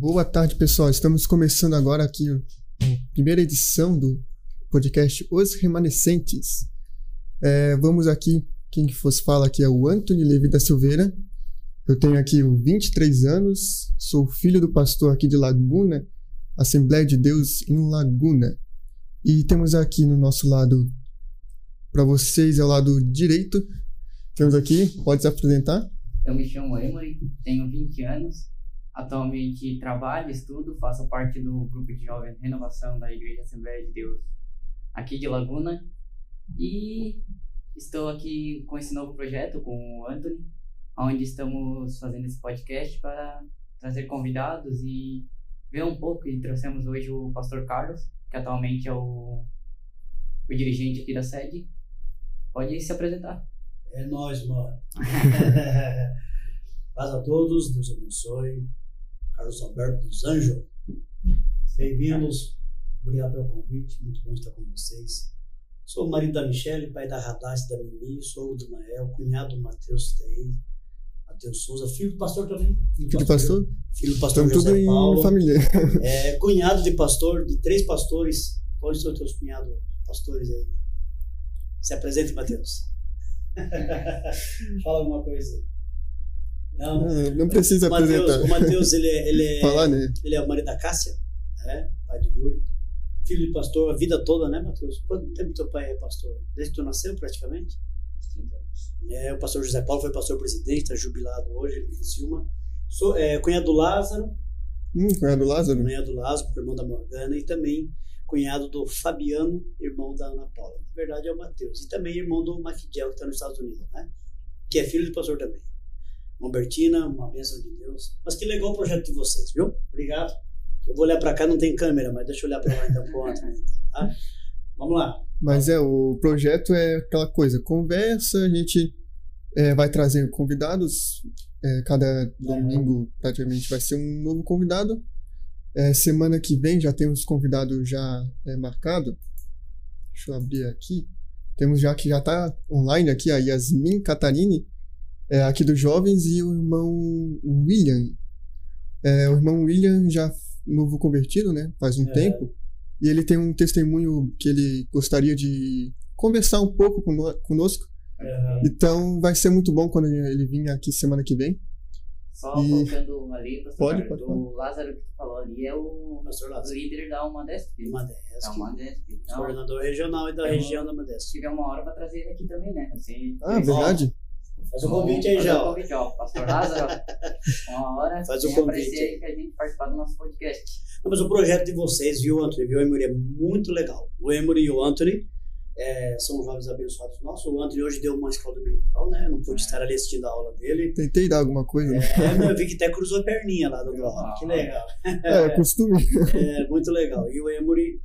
Boa tarde, pessoal. Estamos começando agora aqui a primeira edição do podcast Os Remanescentes. É, vamos aqui, quem que fosse fala aqui é o Antônio Levi da Silveira. Eu tenho aqui 23 anos, sou filho do pastor aqui de Laguna, Assembleia de Deus em Laguna. E temos aqui no nosso lado, para vocês, é o lado direito, temos aqui, pode se apresentar? Eu me chamo Emory, tenho 20 anos, atualmente trabalho, estudo, faço parte do grupo de jovens Renovação da Igreja Assembleia de Deus aqui de Laguna e estou aqui com esse novo projeto com o Anthony, onde estamos fazendo esse podcast para trazer convidados e ver um pouco e trouxemos hoje o pastor Carlos, que atualmente é o, o dirigente aqui da sede. Pode se apresentar. É nós, mano. Paz a todos, Deus abençoe. Carlos Alberto dos Anjos. Bem-vindos. Obrigado pelo convite, muito bom estar com vocês. Sou o marido da Michelle, pai da Radassa da Mimi, sou o do Mael, cunhado do Matheus Tei, Matheus Souza, filho do pastor também. Filho do pastor? Filho do pastor Estamos tudo José Paulo. em família. É, cunhado de pastor, de três pastores. Quais são os teus cunhados pastores aí? Se apresente, Matheus. Fala alguma coisa aí. Não, Não, precisa o Matheus, apresentar. o Matheus, ele é, ele, é, Falar nele. ele é o marido da Cássia, né? pai do Yuri. Filho de pastor a vida toda, né, Matheus? Quanto tempo teu pai é pastor? Desde que tu nasceu, praticamente? 30 anos. É, o pastor José Paulo foi pastor presidente, está jubilado hoje, ele em Criciúma. Sou é, cunhado do Lázaro, Hum, cunhado Lázaro? cunhado do Lázaro, irmão da Morgana, e também cunhado do Fabiano, irmão da Ana Paula. Na verdade é o Matheus. E também irmão do Maquidiel, que está nos Estados Unidos, né? Que é filho do pastor também. Albertina, uma bênção de Deus. Mas que legal o projeto de vocês, viu? Obrigado. Eu vou olhar para cá, não tem câmera, mas deixa eu olhar para lá então, pro Antônio, então, tá? Vamos lá. Mas é, o projeto é aquela coisa, conversa, a gente é, vai trazer convidados, é, cada domingo praticamente vai ser um novo convidado. É, semana que vem já temos convidado já é, marcado. Deixa eu abrir aqui. Temos já que já está online aqui a Yasmin Catarine, é, aqui dos Jovens, e o irmão William. É, o irmão William já novo convertido, né? Faz um É. tempo. E ele tem um testemunho que ele gostaria de conversar um pouco cono- conosco. Então vai ser muito bom quando ele vir aqui semana que vem. Só E- colocando ali, pastor Pode, Carlos, pode o Lázaro que tu falou ali é o Pastor Lázaro. líder da Umadesp. Uma Da dessas. Umadesp. Então, Coordenador regional e da Eu- região da se Modéstia. tiver uma hora pra trazer ele aqui também, né? Assim, Ah, verdade? Faz o convite aí Fazer já. o ó. convite, ó. Pastor Lázaro. Uma hora Faz o convite aí. aí pra gente participar do nosso podcast. Não, mas o projeto de vocês, viu, Anthony, viu, Emory, é muito legal. O Emory e o Anthony é, são jovens abençoados nossos. O Anthony hoje deu uma escola dominical, né? Eu não pude É. estar ali assistindo a aula dele. Tentei dar alguma coisa. né? É, eu vi que até cruzou a perninha lá do aula. Que legal. É, costume. É, muito legal. E o Emory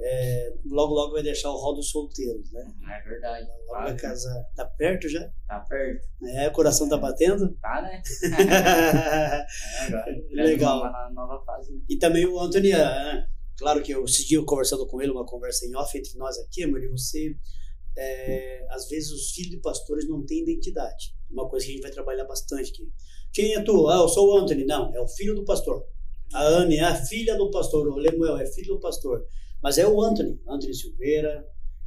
é, logo, logo vai deixar o rol dos solteiros, né? É verdade. Logo vai Tá, casar. Tá perto já? tá perto. É, o coração tá batendo? Tá, né? É, agora. Legal. Uma nova, fase, né? E também o Anthony, ah, claro que eu, eu conversando com ele, uma conversa em off entre nós aqui, Amor, você, é, às vezes os filhos de pastores não têm identidade. Uma coisa que a gente vai trabalhar bastante aqui. Quem é tu? Ah, eu sou o Anthony. Não, é o filho do pastor. A Anne é a filha do pastor. O Lemuel é filho do pastor. Mas é o Anthony. Anthony Silveira,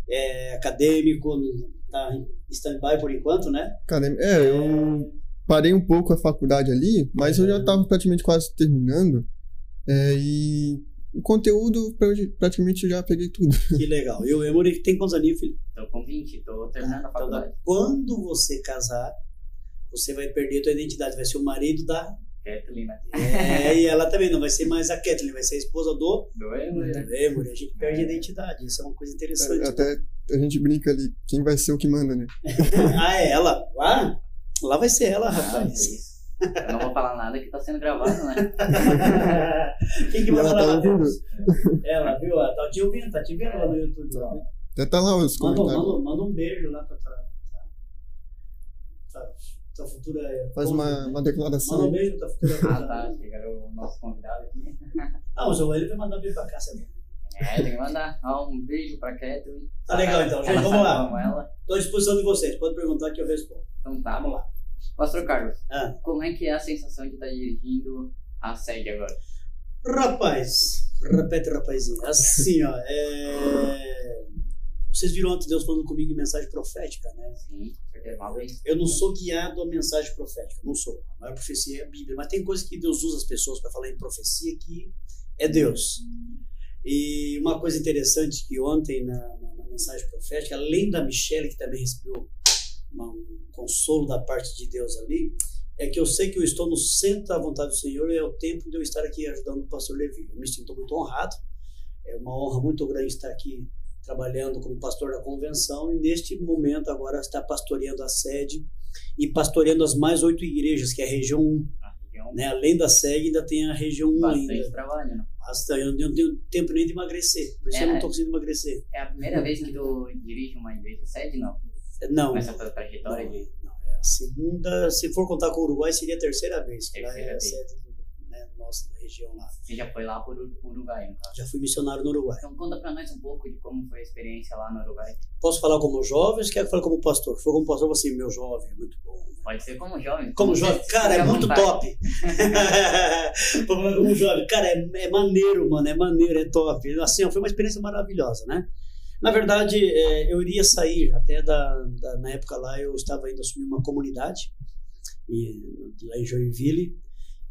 é acadêmico, tá em stand-by por enquanto, né? É, eu parei um pouco a faculdade ali, mas eu já estava praticamente quase terminando. É, e o conteúdo pra- praticamente já peguei tudo. Que legal. E o Emory tem quantos aninhos, filho? Tô com 20, tô terminando a Então, faculdade. quando você casar, você vai perder a tua identidade. Vai ser o marido da. Kathleen? É, e ela também não vai ser mais a Kathleen, vai ser a esposa do. Do Emory, do Emory. A gente perde a identidade. Isso é uma coisa interessante. né? Até a gente brinca ali, quem vai ser o que manda, né? ah, é ela? Lá? Lá vai ser ela, Ah, rapaz. Eu não vou falar nada que tá sendo gravado, né? Quem que vai falar, tá ouvindo. Ela, viu? Ela tá te ouvindo, tá te vendo lá no YouTube. Lá. Até tá lá os Manda, comentários. manda, manda um beijo lá pra tua, tua, tua futura. Faz uma, uma declaração. Manda um beijo pra tua futura. Ah, tá. Chegaram o nosso convidado aqui. Ah, o João ele vai mandar beijo pra cá, sabe? É, tem que mandar. Ah, um beijo pra Kathleen. Tá legal, então. Gente, vamos lá. Estou à disposição de vocês. Pode perguntar que eu respondo. Então tá. Vamos lá. Pastor Carlos, Ah, como é que é a sensação de estar dirigindo a sede agora? Rapaz, repete, rapazinho. Assim, ó, é... vocês viram ontem Deus falando comigo em mensagem profética, né? Sim, uma vez. Eu não sou guiado a mensagem profética, não sou. A maior profecia é a Bíblia, mas tem coisas que Deus usa as pessoas para falar em profecia que é Deus. E uma coisa interessante que ontem na, na, na mensagem profética, além da Michelle, que também recebeu uma, um consolo da parte de Deus ali, é que eu sei que eu estou no centro da vontade do Senhor e é o tempo de eu estar aqui ajudando o pastor Levi. Eu me sinto muito honrado, é uma honra muito grande estar aqui trabalhando como pastor da convenção e neste momento agora está pastoreando a sede e pastoreando as mais oito igrejas, que é a região 1. A região Né? Além da sede ainda tem a região 1 bastante ainda. trabalho, né? Bastante. Eu não tenho tempo nem de emagrecer, por isso É. eu não estou conseguindo emagrecer. É a primeira vez que tu dirige uma igreja sede, não? Não, Nessa tua trajetória de... Não, é a segunda, se for contar com o Uruguai, seria a terceira vez, é Terceira a vez. sede nossa da região lá. Você já foi lá por Ur- Uruguai, no caso. Já fui missionário no Uruguai. Então conta pra nós um pouco de como foi a experiência lá no Uruguai. Posso falar como jovem ou quer que eu fale como pastor? Se for como pastor, você, meu jovem, é muito bom. né? Pode ser como jovem. Como você jovem, cara, é muito vontade. top. Falar como jovem, cara, é, é maneiro, mano, é maneiro, é top. Assim, foi uma experiência maravilhosa, né? Na verdade, é, eu iria sair até da, da- na época lá, eu estava indo assumir uma comunidade e, lá em Joinville,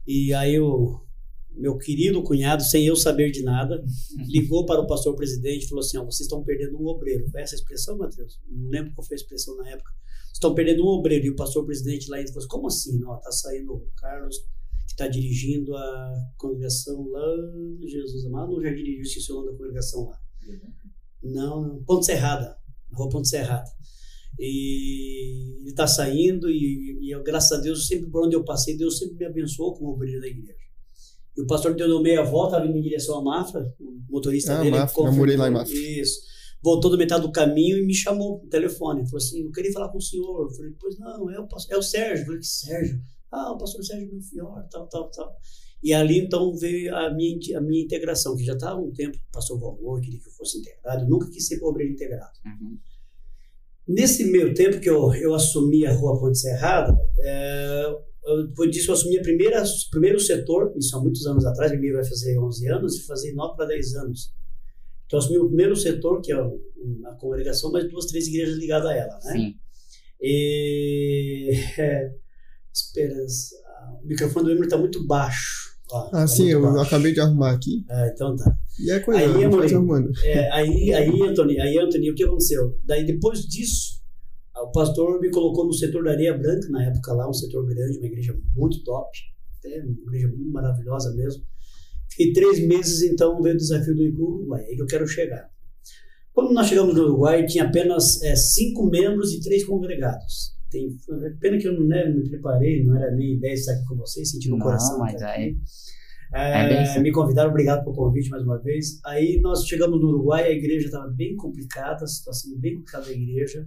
e aí o meu querido cunhado, sem eu saber de nada, ligou para o pastor presidente e falou assim: ó, vocês estão perdendo um obreiro. Foi essa a expressão, Matheus? Não lembro qual foi a expressão na época. Vocês estão perdendo um obreiro. E o pastor presidente lá ele falou assim: como assim? Não, tá saindo o Carlos, que está dirigindo a congregação lá, Jesus amado, ou já dirigiu esqueci o nome da congregação lá? Não, não, Ponte Serrada, Rua Ponte Serrada. E ele está saindo e, e graças a Deus, sempre por onde eu passei, Deus sempre me abençoou como obreiro da igreja. E o pastor deu meia volta, estava indo em direção à Mafra, o motorista Ah, dele. Mafra, eu morei lá em Mafra. Isso. Voltou do metade do caminho e me chamou no telefone. Falou assim: Eu queria falar com o senhor. Eu falei: Pois não, é o, pastor, é o Sérgio. Eu falei: Que Sérgio? Ah, o pastor Sérgio Belfior, tal, tal, tal. E ali então veio a minha, a minha integração, que já estava há um tempo, o pastor Valmor queria que eu fosse integrado, eu nunca quis ser obreiro integrado. Uhum. Nesse meio tempo que eu, eu assumi a Rua Ponte Serrada, é, eu, depois disso eu assumi a primeira, o primeiro setor, isso há muitos anos atrás, minha vai fazer 11 anos e fazer 9 para 10 anos. Então eu assumi o primeiro setor, que é o- a congregação, mas duas, três igrejas ligadas a ela, né? Sim. E... É, esperança. O microfone do Emily está muito baixo. Ó, Ah, tá sim, eu baixo. acabei de arrumar aqui. Ah, então tá. E é coisa, Aí, arrumando. É, aí, aí, Anthony, aí, Anthony, o que aconteceu? Daí, depois disso, o pastor me colocou no setor da Areia Branca, na época lá, um setor grande, uma igreja muito top, até uma igreja muito maravilhosa mesmo. Fiquei três meses, então, veio o desafio do Uruguai, aí que eu quero chegar. Quando nós chegamos no Uruguai, tinha apenas é, cinco membros e três congregados. Tem, pena que eu não né, me preparei, não era nem ideia de estar aqui com vocês, senti no Não, coração. mas estar aí- é bem É, me convidaram, obrigado pelo convite mais uma vez. Aí nós chegamos no Uruguai, a igreja estava bem complicada, a situação bem complicada da igreja.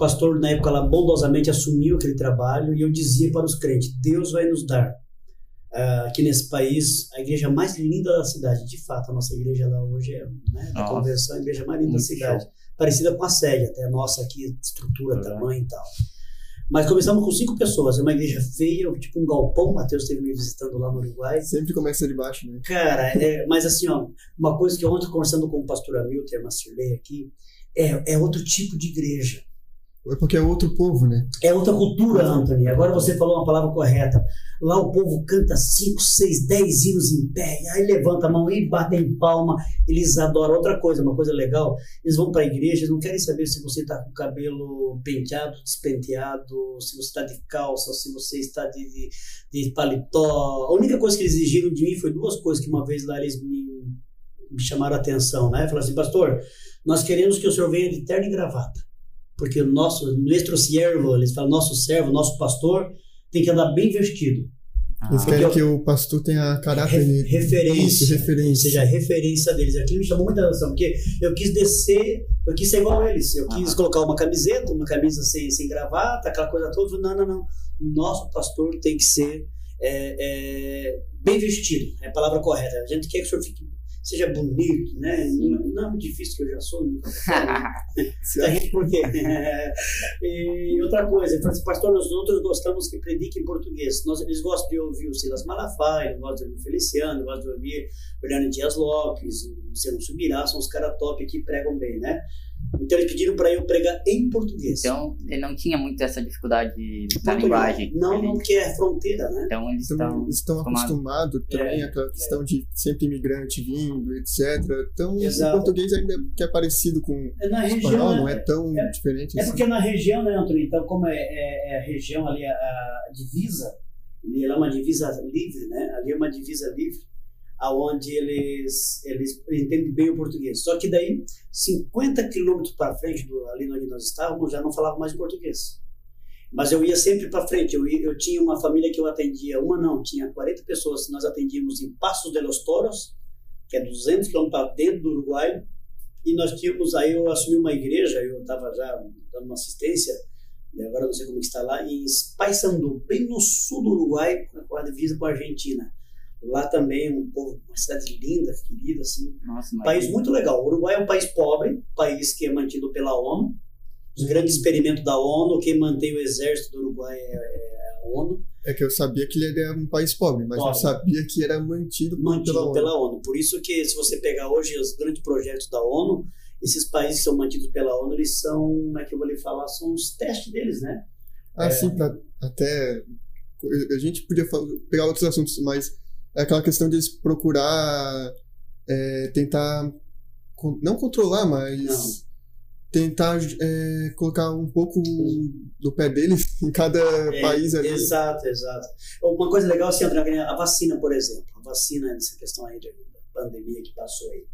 Pastor, na época, lá bondosamente assumiu aquele trabalho e eu dizia para os crentes: Deus vai nos dar ah, aqui nesse país a igreja mais linda da cidade. De fato, a nossa igreja lá hoje é né, da Nossa. conversão, a igreja mais linda da cidade. Parecida com a sede, até a nossa aqui, estrutura, Uhum. tamanho e tal. Mas começamos com cinco pessoas, é uma igreja feia, tipo um galpão. O Matheus esteve me visitando lá no Uruguai. Sempre começa de baixo, né? Cara, é, mas assim, ó, uma coisa que ontem conversando com o pastor Hamilton e a Marcirley aqui, é, é outro tipo de igreja. É porque é outro povo, né? É outra cultura, Anthony. Agora você falou uma palavra correta. Lá o povo canta 5, 6, 10 hinos em pé, aí levanta a mão e bate em palma. Eles adoram outra coisa, uma coisa legal. Eles vão para a igreja, eles não querem saber se você está com o cabelo penteado, despenteado, se você está de calça, se você está de, de, de paletó. A única coisa que eles exigiram de mim foi duas coisas que uma vez lá eles me, me chamaram a atenção, né? Falaram assim, pastor, nós queremos que o senhor venha de terno e gravata porque o nosso, nuestro siervo, eles falam, nosso servo, nosso pastor, tem que andar bem vestido. Eles Ah, querem eu- que o pastor tenha caráter. Re- referência. Isso, referência. Seja a referência deles. Aquilo me chamou muita atenção, porque eu quis descer, eu quis ser igual a eles. Eu quis Ah. colocar uma camiseta, uma camisa sem, sem gravata, aquela coisa toda. Não, não, não. Nosso pastor tem que ser é, é, bem vestido. É a palavra correta. A gente quer que o senhor fique seja bonito, né? Não, é difícil que eu já sou, nunca Por quê? e outra coisa, pastor, nós outros gostamos que predique em português. Nós, eles gostam de ouvir o Silas Malafaia, eles gostam de ouvir o Feliciano, gostam de ouvir o Leandro Dias Lopes, o Luciano Subirá, são os caras top que pregam bem, né? Então eles pediram para eu pregar em português. Então ele não tinha muito essa dificuldade na linguagem. Não, ele... não, porque é fronteira, né? Então eles estão, estão acostumados também é, aquela questão é. de sempre imigrante vindo, etc. Então Exato. o português ainda que é parecido com é na o espanhol, não é, é tão é, diferente. É assim. porque na região, né, Antônio? Então como é, é, é a região ali, a, a divisa, ele é uma divisa livre, né? Ali é uma divisa livre aonde eles, eles entendem bem o português. Só que daí, 50 quilômetros para frente, do, ali onde nós estávamos, já não falava mais português. Mas eu ia sempre para frente. Eu, eu tinha uma família que eu atendia, uma não, tinha 40 pessoas. Nós atendíamos em Passos de los Toros, que é 200 quilômetros para dentro do Uruguai. E nós tínhamos, aí eu assumi uma igreja, eu estava já dando uma assistência, agora não sei como está lá, em Paysandu, bem no sul do Uruguai, com a divisa com a Argentina. Lá também um povo, uma cidade linda, querida, assim. Nossa, país muito legal. O Uruguai é um país pobre, país que é mantido pela ONU. Os grandes experimentos da ONU, quem mantém o exército do Uruguai é, é a ONU. É que eu sabia que ele era um país pobre, mas pobre. não sabia que era mantido, mantido pela, pela ONU. ONU. Por isso que se você pegar hoje os grandes projetos da ONU, esses países que são mantidos pela ONU, eles são, como é que eu vou lhe falar, são os testes deles, né? Ah, é... sim, pra, até a gente podia pegar outros assuntos, mas é aquela questão de eles procurar é, tentar não controlar, mas não. tentar é, colocar um pouco do pé deles em cada é, país ali. Exato, exato. Uma coisa legal assim, André, a vacina, por exemplo, a vacina nessa questão aí da pandemia que passou aí.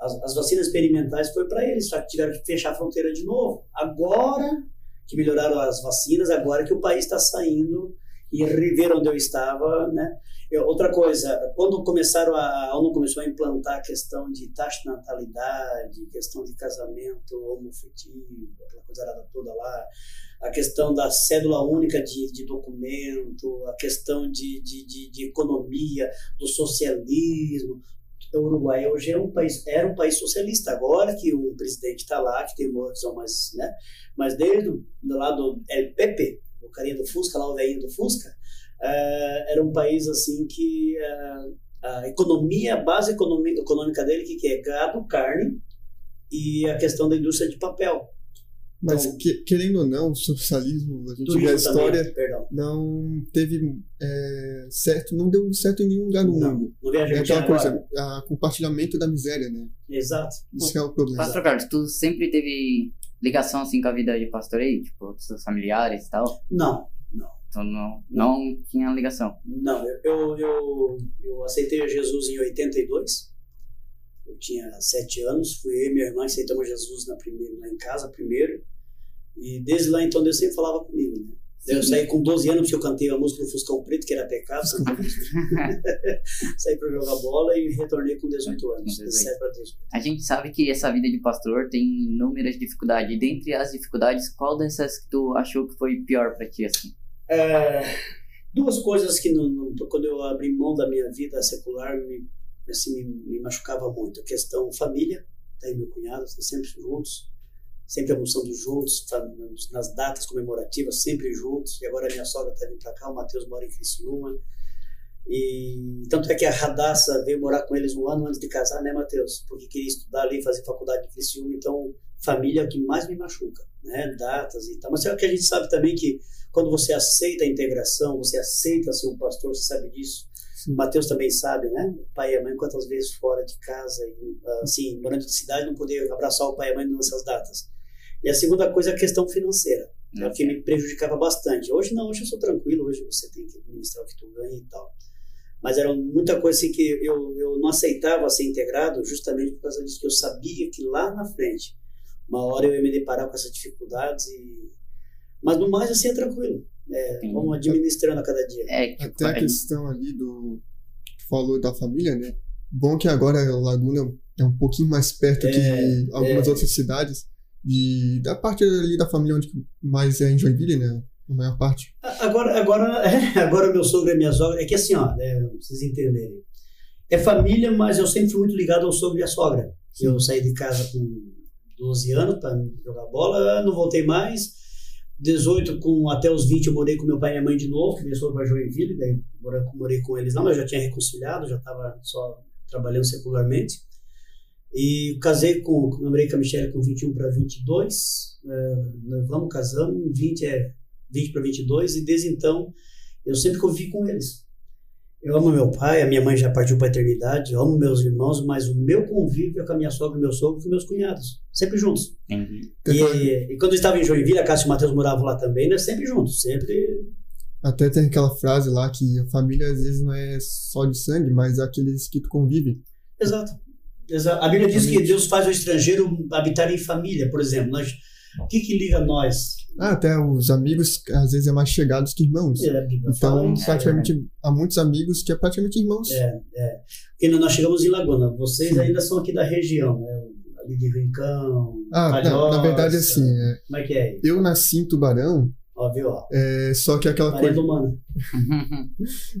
As, as vacinas experimentais foi para eles, só que tiveram que fechar a fronteira de novo. Agora que melhoraram as vacinas, agora que o país está saindo e rever onde eu estava, né? Outra coisa, quando começaram a, a ONU começou a implantar a questão de taxa de natalidade, questão de casamento homofetivo, aquela coisa toda lá, a questão da cédula única de, de documento, a questão de, de, de, de economia, do socialismo, o Uruguai hoje é um país, era um país socialista, agora que o presidente está lá, que tem uma opção mais, né? Mas desde do, do lado do LPP, o carinha do Fusca, lá o velhinho do Fusca, uh, era um país assim que uh, a economia, a base econômica dele, que, que é gado, carne e a questão da indústria de papel. Mas então, que, querendo ou não, o socialismo, a gente vê a história, também, não teve é, certo, não deu certo em nenhum lugar do não, mundo. Não é aquela coisa, a compartilhamento da miséria, né? Exato. Isso é o problema. Pastor Carlos, tu sempre teve ligação assim com a vida de pastoreio, tipo, seus familiares e tal? Não. Então não, não tinha ligação? Não, eu, eu, eu aceitei Jesus em 82. Eu tinha sete anos, fui eu e minha irmã aceitamos Jesus na primeira, lá em casa primeiro. E desde lá então Deus sempre falava comigo, né? Eu saí com 12 anos porque eu cantei a música do Fuscão Preto, que era pecado. saí para jogar bola e retornei com 18 anos. 17 para 18. A gente sabe que essa vida de pastor tem inúmeras dificuldades. E dentre as dificuldades, qual dessas que tu achou que foi pior para ti assim? É, duas coisas que no, no, quando eu abri mão da minha vida secular me, assim, me, me machucava muito. A questão família, daí meu cunhado, sempre juntos sempre almoçando juntos, nas datas comemorativas, sempre juntos. E agora a minha sogra está vindo para cá, o Matheus mora em Criciúma. E tanto é que a Radassa veio morar com eles um ano antes de casar, né, Matheus? Porque queria estudar ali, fazer faculdade em Criciúma. Então, família é o que mais me machuca, né? Datas e tal. Mas é o que a gente sabe também que quando você aceita a integração, você aceita ser um pastor, você sabe disso. Sim. Matheus também sabe, né? O pai e a mãe, quantas vezes fora de casa, assim, morando na cidade, não poder abraçar o pai e a mãe nessas datas. E a segunda coisa é a questão financeira, né, que me prejudicava bastante. Hoje não, hoje eu sou tranquilo, hoje você tem que administrar o que tu ganha e tal. Mas era muita coisa assim que eu, eu não aceitava ser integrado justamente por causa disso, que eu sabia que lá na frente, uma hora eu ia me deparar com essas dificuldades e... Mas no mais, assim, é tranquilo. É, vamos administrando a cada dia. É, Até a questão ali do... falou da família, né? Bom que agora a Laguna é um pouquinho mais perto é, que algumas é. outras cidades de, da parte ali da família onde mais é em Joinville, né? A maior parte. Agora, agora, é, agora meu sogro e minha sogra, é que assim, ó, né, pra vocês entenderem. É família, mas eu sempre fui muito ligado ao sogro e à sogra. Eu saí de casa com 12 anos para jogar bola, não voltei mais. 18, com, até os 20, eu morei com meu pai e minha mãe de novo, que eles foram para Joinville, daí morei, com eles lá, mas já tinha reconciliado, já estava só trabalhando secularmente. E casei com, namorei com a Michelle com 21 para 22, é, nós vamos, casamos, 20 é 20 para 22, e desde então eu sempre convivi com eles. Eu amo meu pai, a minha mãe já partiu para a eternidade, eu amo meus irmãos, mas o meu convívio é com a minha sogra, meu sogro e meus cunhados, sempre juntos. Entendi. E, e, quando eu estava em Joinville, a Cássio e o Matheus moravam lá também, né? Sempre juntos, sempre. Até tem aquela frase lá que a família às vezes não é só de sangue, mas é aqueles que tu convive. Exato. Exato. A Bíblia diz que Deus faz o estrangeiro habitar em família, por exemplo. Nós, o que, que liga nós? Ah, até os amigos às vezes é mais chegados que irmãos. É, então, isso, praticamente, é, há muitos amigos que é praticamente irmãos. É, é. Porque nós chegamos em Laguna. Vocês Sim. ainda são aqui da região, né? Ali de Rincão. Ah, Palhoça, na verdade, assim. É, como é que é? Eu nasci em Tubarão. Ó, viu? Ó. É, só que aquela Maria coisa. Humana.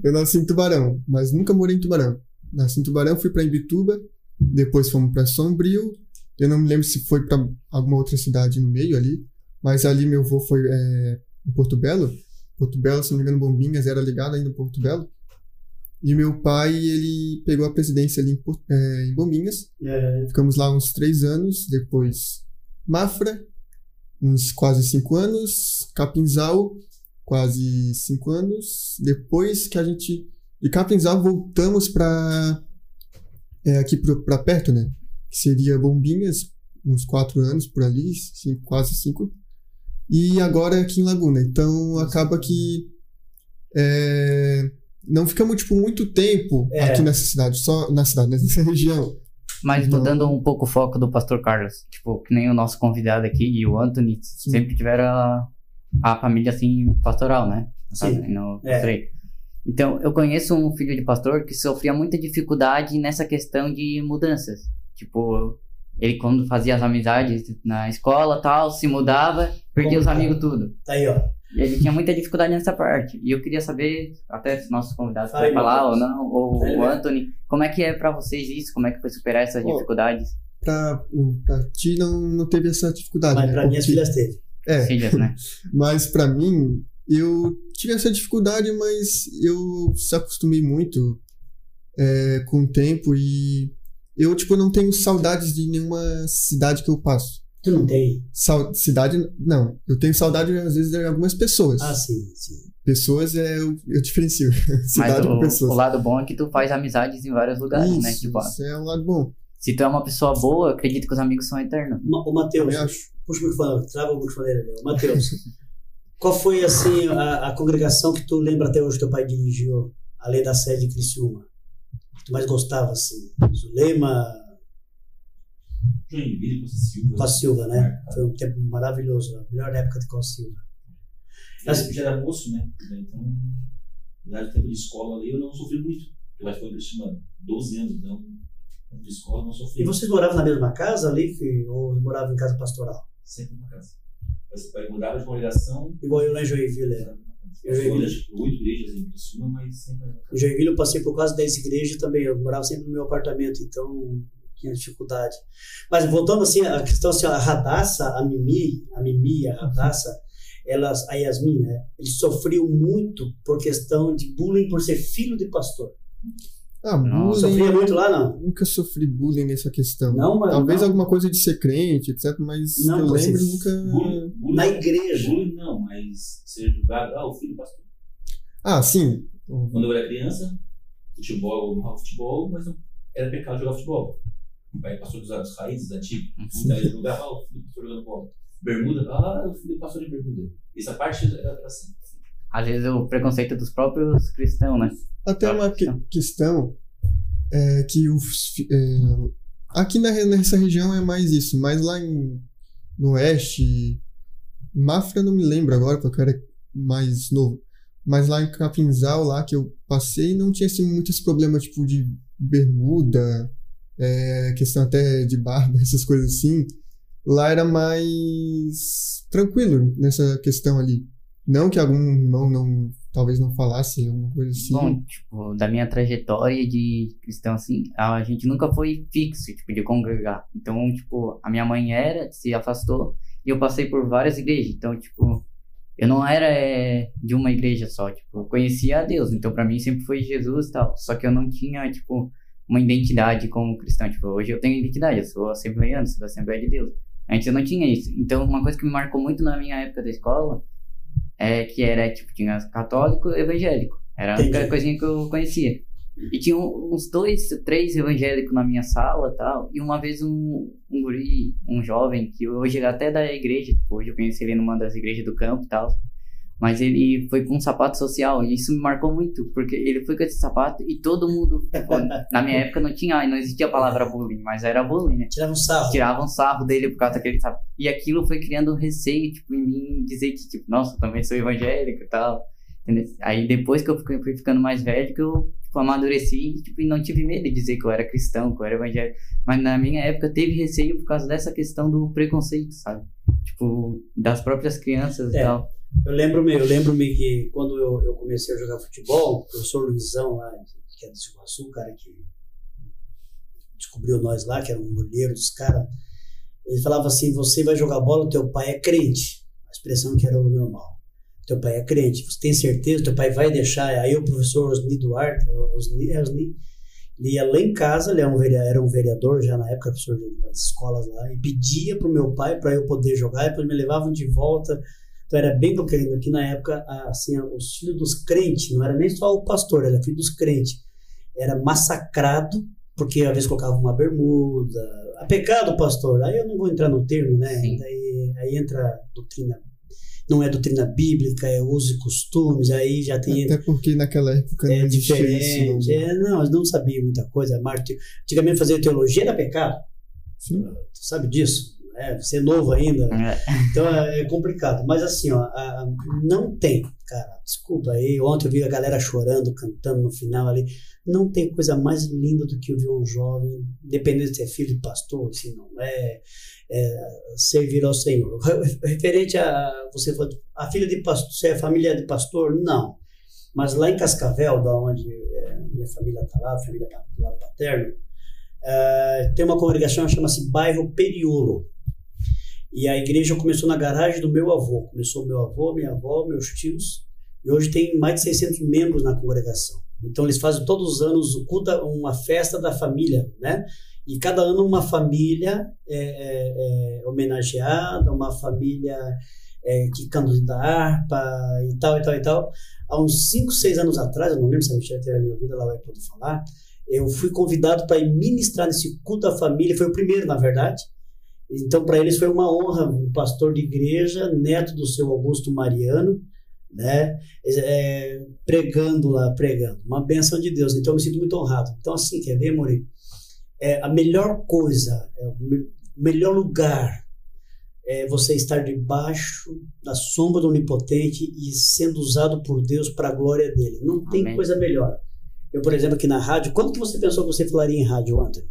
eu nasci em Tubarão, mas nunca morei em Tubarão. Nasci em Tubarão, fui para Imbituba, depois fomos para Sombrio. Eu não me lembro se foi para alguma outra cidade no meio ali. Mas ali meu avô foi é, em Porto Belo. Porto Belo, se não me engano, Bombinhas era ligado ainda em Porto Belo. E meu pai, ele pegou a presidência ali em, é, em Bombinhas. É. Ficamos lá uns três anos. Depois Mafra, uns quase cinco anos. Capinzal, quase cinco anos. Depois que a gente... De Capinzal voltamos para... É, aqui para perto, né? Seria Bombinhas, uns quatro anos por ali, cinco, quase cinco e agora aqui em Laguna. Então acaba que é, não ficamos tipo muito tempo É. aqui nessa cidade, só na cidade, nessa região. Mas Não. mudando um pouco o foco do Pastor Carlos, tipo, que nem o nosso convidado aqui e o Anthony sempre tiveram a, a família assim pastoral, né? Sim. No, É. Então, eu conheço um filho de pastor que sofria muita dificuldade nessa questão de mudanças. Tipo, ele quando fazia as amizades na escola tal, se mudava, perdia os Como, amigos tudo. Tá aí, ó. E ele tinha muita dificuldade nessa parte. E eu queria saber, até se nossos convidados podem falar ou não, ou aí, o. Anthony, como é que é pra vocês isso? Como é que foi superar essas Ó, dificuldades? Pra, pra ti não, não teve essa dificuldade, Mas né? pra minhas filhas teve. É, Filhas, né? mas pra mim, eu tive essa dificuldade, mas eu se acostumei muito é, com o tempo e eu, tipo, não tenho saudades de nenhuma cidade que eu passo. Tu não tem? Sau- cidade, não. Eu tenho saudade, às vezes, de algumas pessoas. Ah, sim, sim. Pessoas é eu, eu diferencio. Mas Cidade com o, pessoas. o lado bom é que tu faz amizades em vários lugares, né? isso, Tipo, ó, isso é um lado bom. se tu é uma pessoa boa, eu acredito que os amigos são eternos. Ma- O Matheus, puxa o microfone, trava o microfone dele. O Matheus, qual foi, assim, a, a congregação que tu lembra até hoje que teu pai dirigiu, além da sede de Criciúma? Que tu mais gostava, assim? Zulema, Joinville, Costa Silva. Costa Silva, né? Foi um tempo maravilhoso, a melhor época de Costa Silva. Eu já era moço, né? Então, apesar do tempo de escola ali, eu não sofri muito. Eu vai foi Cristina 12 anos, então, tempo de escola eu não sofri. E vocês moravam na mesma casa ali, que, ou moravam em casa pastoral? Sempre na casa. Mas pai mudava de congregação. Igual eu lá em Joinville. é. Eu que oito igrejas em Criciúma, mas sempre Em. Joinville eu passei por quase 10 igrejas também, eu morava sempre no meu apartamento, então tinha dificuldade. Mas voltando assim, a questão assim, a Radassa, a Mimi, a Mimi a Radassa, elas, a Yasmin, né, eles sofriam muito por questão de bullying por ser filho de pastor. Ah, Não, bullying. Sofria muito lá, não? Nunca sofri bullying nessa questão. Não, mas Talvez não. alguma coisa de ser crente, etc. Mas Não, eu você- lembro nunca. Bullying, bullying, Na igreja. Bullying não, mas ser julgado, ah, o filho pastor. Ah, sim. Quando eu era criança, futebol, eu amava futebol, mas não era pecado jogar futebol. Meu pai passou dos anos raízes antigos. Então ele jogava, ah, o filho do pastor jogando bola. Bermuda, ah, o filho do pastor de bermuda. Essa parte era assim. Às vezes o preconceito dos próprios cristãos, né? Até uma que- questão é que os, é, aqui na, nessa região é mais isso, mas lá em, no oeste, Mafra não me lembro agora, porque eu era mais novo. Mas lá em Capinzal, lá que eu passei, não tinha assim, muito esse problema tipo de bermuda, é, questão até de barba, essas coisas assim. Lá era mais tranquilo nessa questão ali. Não que algum irmão não talvez não falasse, alguma coisa assim? Bom, tipo, da minha trajetória de cristão, assim, a gente nunca foi fixo, tipo, de congregar. Então, tipo, a minha mãe era, se afastou, e eu passei por várias igrejas. Então, tipo, eu não era é, de uma igreja só, tipo, eu conhecia a Deus. Então, para mim, sempre foi Jesus e tal. Só que eu não tinha, tipo, uma identidade como cristão. Tipo, hoje eu tenho identidade, eu sou assembleiano, sou da Assembleia de Deus. Antes eu não tinha isso. Então, uma coisa que me marcou muito na minha época da escola é que era, tipo, tinha católico e evangélico. Era a única coisinha que eu conhecia. E tinha uns dois, três evangélicos na minha sala tal. E uma vez um, um guri, um jovem, que hoje é até da igreja, tipo, hoje eu conheci ele numa das igrejas do campo e tal. Mas ele foi com um sapato social e isso me marcou muito, porque ele foi com esse sapato e todo mundo, na minha época não tinha, não existia a palavra bullying, mas era bullying, né? Tirava um sarro. Tiravam sarro dele por causa daquele sapato. E aquilo foi criando um receio, tipo, em mim, dizer que, tipo, nossa, eu também sou evangélico e tal. Entendeu? Aí depois que eu fui ficando mais velho, que eu tipo, amadureci tipo, e não tive medo de dizer que eu era cristão, que eu era evangélico. Mas na minha época teve receio por causa dessa questão do preconceito, sabe? Tipo, das próprias crianças e É. tal. Eu lembro-me, eu lembro-me que quando eu, eu comecei a jogar futebol, o professor Luizão lá, que é do Sul, o cara que descobriu nós lá, que era um goleiro dos caras, ele falava assim, você vai jogar bola, teu pai é crente. A expressão que era o normal. Teu pai é crente. Você tem certeza? Teu pai vai deixar? Aí o professor Osni Duarte, Osni, é Osni, ele ia lá em casa, ele era um vereador, era um vereador já na época, professor das escolas lá, e pedia pro meu pai para eu poder jogar, e depois me levavam de volta. Então era bem pequeno, que na época, a- assim, os filhos dos crentes, não era nem só o pastor, era filho dos crentes, era massacrado, porque às vezes colocava uma bermuda, a pecado, pastor, aí eu não vou entrar no termo, né? Sim. Daí, aí entra doutrina, não é doutrina bíblica, é uso e costumes, aí já tem Até porque naquela época não é existia diferente. isso. Não. É, não, eles não sabiam muita coisa. Marte- Antigamente fazer teologia era pecado. Sim. Tu sabe disso? É, você é novo ainda. É. Então é é complicado. Mas assim, ó, a- não tem, cara. Desculpa aí. Ontem eu vi a galera chorando, cantando no final ali. Não tem coisa mais linda do que eu ver um jovem, independente de ser filho de pastor, se não é, é servir ao Senhor. Re- Referente a você a filha de pastor, você é família de pastor? Não. Mas lá em Cascavel, da onde é, minha família está lá, a família pa- do lado paterno, é, tem uma congregação que chama-se Bairro Periolo. E a igreja começou na garagem do meu avô. Começou meu avô, minha avó, meus tios. E hoje tem mais de 600 membros na congregação. Então eles fazem todos os anos o culto, uma festa da família, né? E cada ano uma família é, é, é homenageada, uma família é, que canta harpa e tal, e tal, e tal. Há uns 5, 6 anos atrás, eu não lembro se a Michelle tiver me ouvido, ela vai poder falar, eu fui convidado para ir ministrar nesse culto da família, foi o primeiro, na verdade. Então, para eles foi uma honra, um pastor de igreja, neto do seu Augusto Mariano, né, é, pregando lá, pregando. Uma benção de Deus. Então, eu me sinto muito honrado. Então, assim, quer ver, Mori? É, a melhor coisa, é, o me- melhor lugar é você estar debaixo da sombra do Onipotente e sendo usado por Deus para a glória dele. Não tem Amém. coisa melhor. Eu, por exemplo, aqui na rádio, quando que você pensou que você falaria em rádio, Anthony?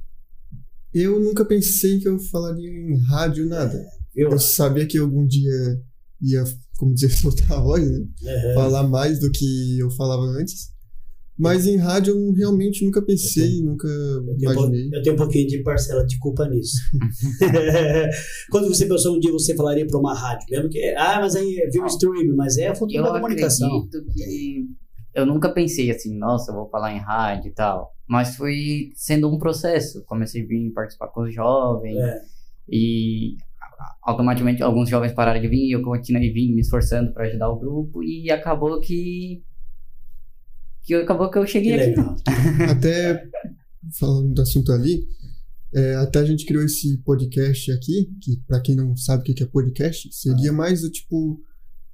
Eu nunca pensei que eu falaria em rádio nada. Viu? Eu sabia que algum dia ia, como dizer, soltar a voz, né? Aham. Falar mais do que eu falava antes. Mas em rádio eu realmente nunca pensei, nunca Eu tenho, um po- imaginei. eu tenho um pouquinho de parcela de culpa nisso. Quando você pensou um dia você falaria para uma rádio, mesmo que ah, mas aí é via stream, mas é a futuro Eu da comunicação. acredito que eu nunca pensei assim, nossa, eu vou falar em rádio e tal. Mas foi sendo um processo. Comecei a vir participar com os jovens É. e automaticamente alguns jovens pararam de vir e eu continuei vindo, me esforçando para ajudar o grupo e acabou que que acabou que eu Que cheguei aqui. legal. Até falando do assunto ali, é, até a gente criou esse podcast aqui, que pra quem não sabe o que que é podcast, seria mais o tipo.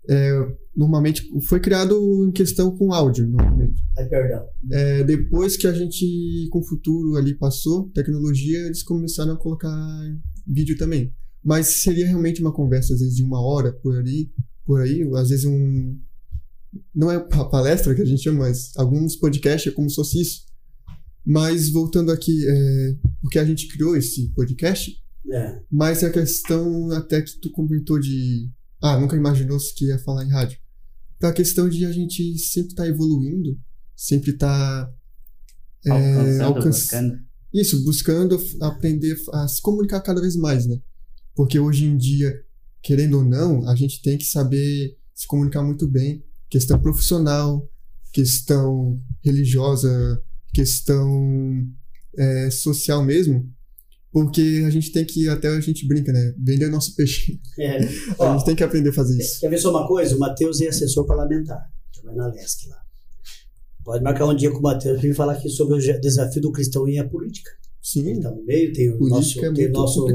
é, normalmente foi criado em questão com áudio, normalmente. Ai, perdão. É, depois que a gente, com o futuro ali passou, tecnologia, eles começaram a colocar vídeo também. Mas seria realmente uma conversa, às vezes, de uma hora por ali, por aí, às vezes um. Não é pa- palestra que a gente chama, mas alguns podcasts é como se fosse isso. Mas voltando aqui, é, porque a gente criou esse podcast, É. mas a questão até que tu comentou de. Ah, nunca imaginou que ia falar em rádio. para a questão de a gente sempre estar evoluindo, sempre estar é, Alcançando, alcan- buscando. Isso, buscando aprender a se comunicar cada vez mais, né? Porque hoje em dia, querendo ou não, a gente tem que saber se comunicar muito bem. Questão profissional, questão religiosa, questão é, social mesmo. Porque a gente tem que, até a gente brinca, né? Vender nosso peixe. É. A Ó, gente tem que aprender a fazer isso. Quer ver só uma coisa? O Matheus é assessor parlamentar. Trabalha na LESC lá. Pode marcar um dia com o Matheus para ele falar aqui sobre o desafio do cristão e a política. Ele Sim, está no meio, tem o nosso, política é tem nosso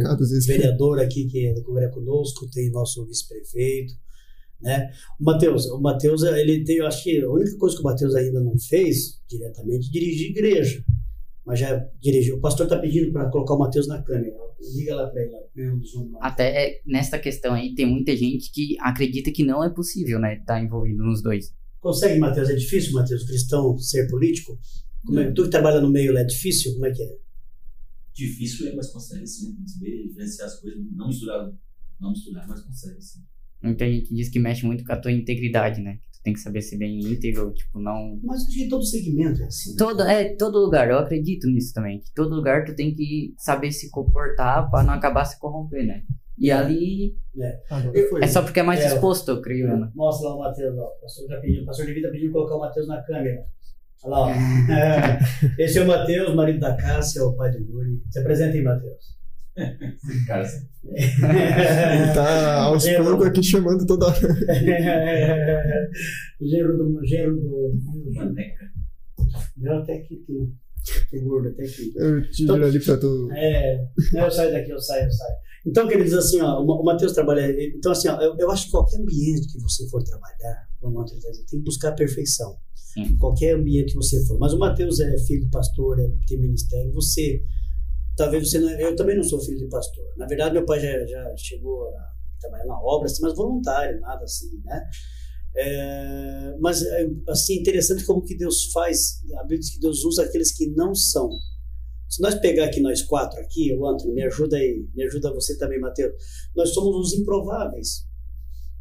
vereador aqui que é conosco, tem nosso vice-prefeito, né? O Matheus, o Matheus, ele tem, eu acho que a única coisa que o Matheus ainda não fez diretamente é dirigir igreja. Mas já dirigiu. O pastor está pedindo para colocar o Matheus na câmera. Liga lá para ele, lá, mesmo do Zoom lá. Até nesta questão aí, tem muita gente que acredita que não é possível, né? Estar envolvido nos dois. Consegue, Matheus? É difícil, Matheus, cristão ser político? Como é, tu que trabalha no meio, é difícil? Como é que é? Difícil é, mas consegue sim. Saber diferenciar as coisas. Não misturar, não misturar, mas consegue sim. Muita gente diz que mexe muito com a tua integridade, né? Tem que saber ser bem íntegro, tipo, não. Mas acho que todo segmento é assim. né? Todo, é, todo lugar, eu acredito nisso também. Que todo lugar tu tem que saber se comportar pra não acabar se corromper, né? E ali Agora foi. é só porque é mais É. exposto, eu creio, né? Mostra lá o Matheus, ó. O pastor já pediu, o pastor de vida pediu colocar o Matheus na câmera. Olha lá, ó. É. Esse é o Matheus, marido da Cássia, o pai do Yuri. Se apresenta aí, Matheus. Cara, assim, Ele tá aos poucos aqui chamando toda hora. Genro do. Genro do. maneca. Meu, até aqui tem. Tô gordo, até aqui. Eu te Então- ali pra tu. É, não, eu saio daqui, eu saio, eu saio. Então, queridos, assim, ó, o Ma- o Matheus trabalha. Então, assim, ó, eu, eu acho que qualquer ambiente que você for trabalhar, como o Matheus tá tem que buscar a perfeição. Sim. Qualquer ambiente que você for. Mas o Matheus é filho de pastor, é, tem ministério. Você, talvez você não. Eu também não sou filho de pastor. Na verdade, meu pai já, já chegou a trabalhar na obra, assim, mas voluntário, nada assim, né? É, mas, é, assim, interessante como que Deus faz, a Bíblia diz que Deus usa aqueles que não são. Se nós pegar aqui nós quatro aqui, o Antônio, me ajuda aí, me ajuda você também, Mateus. Nós somos os improváveis.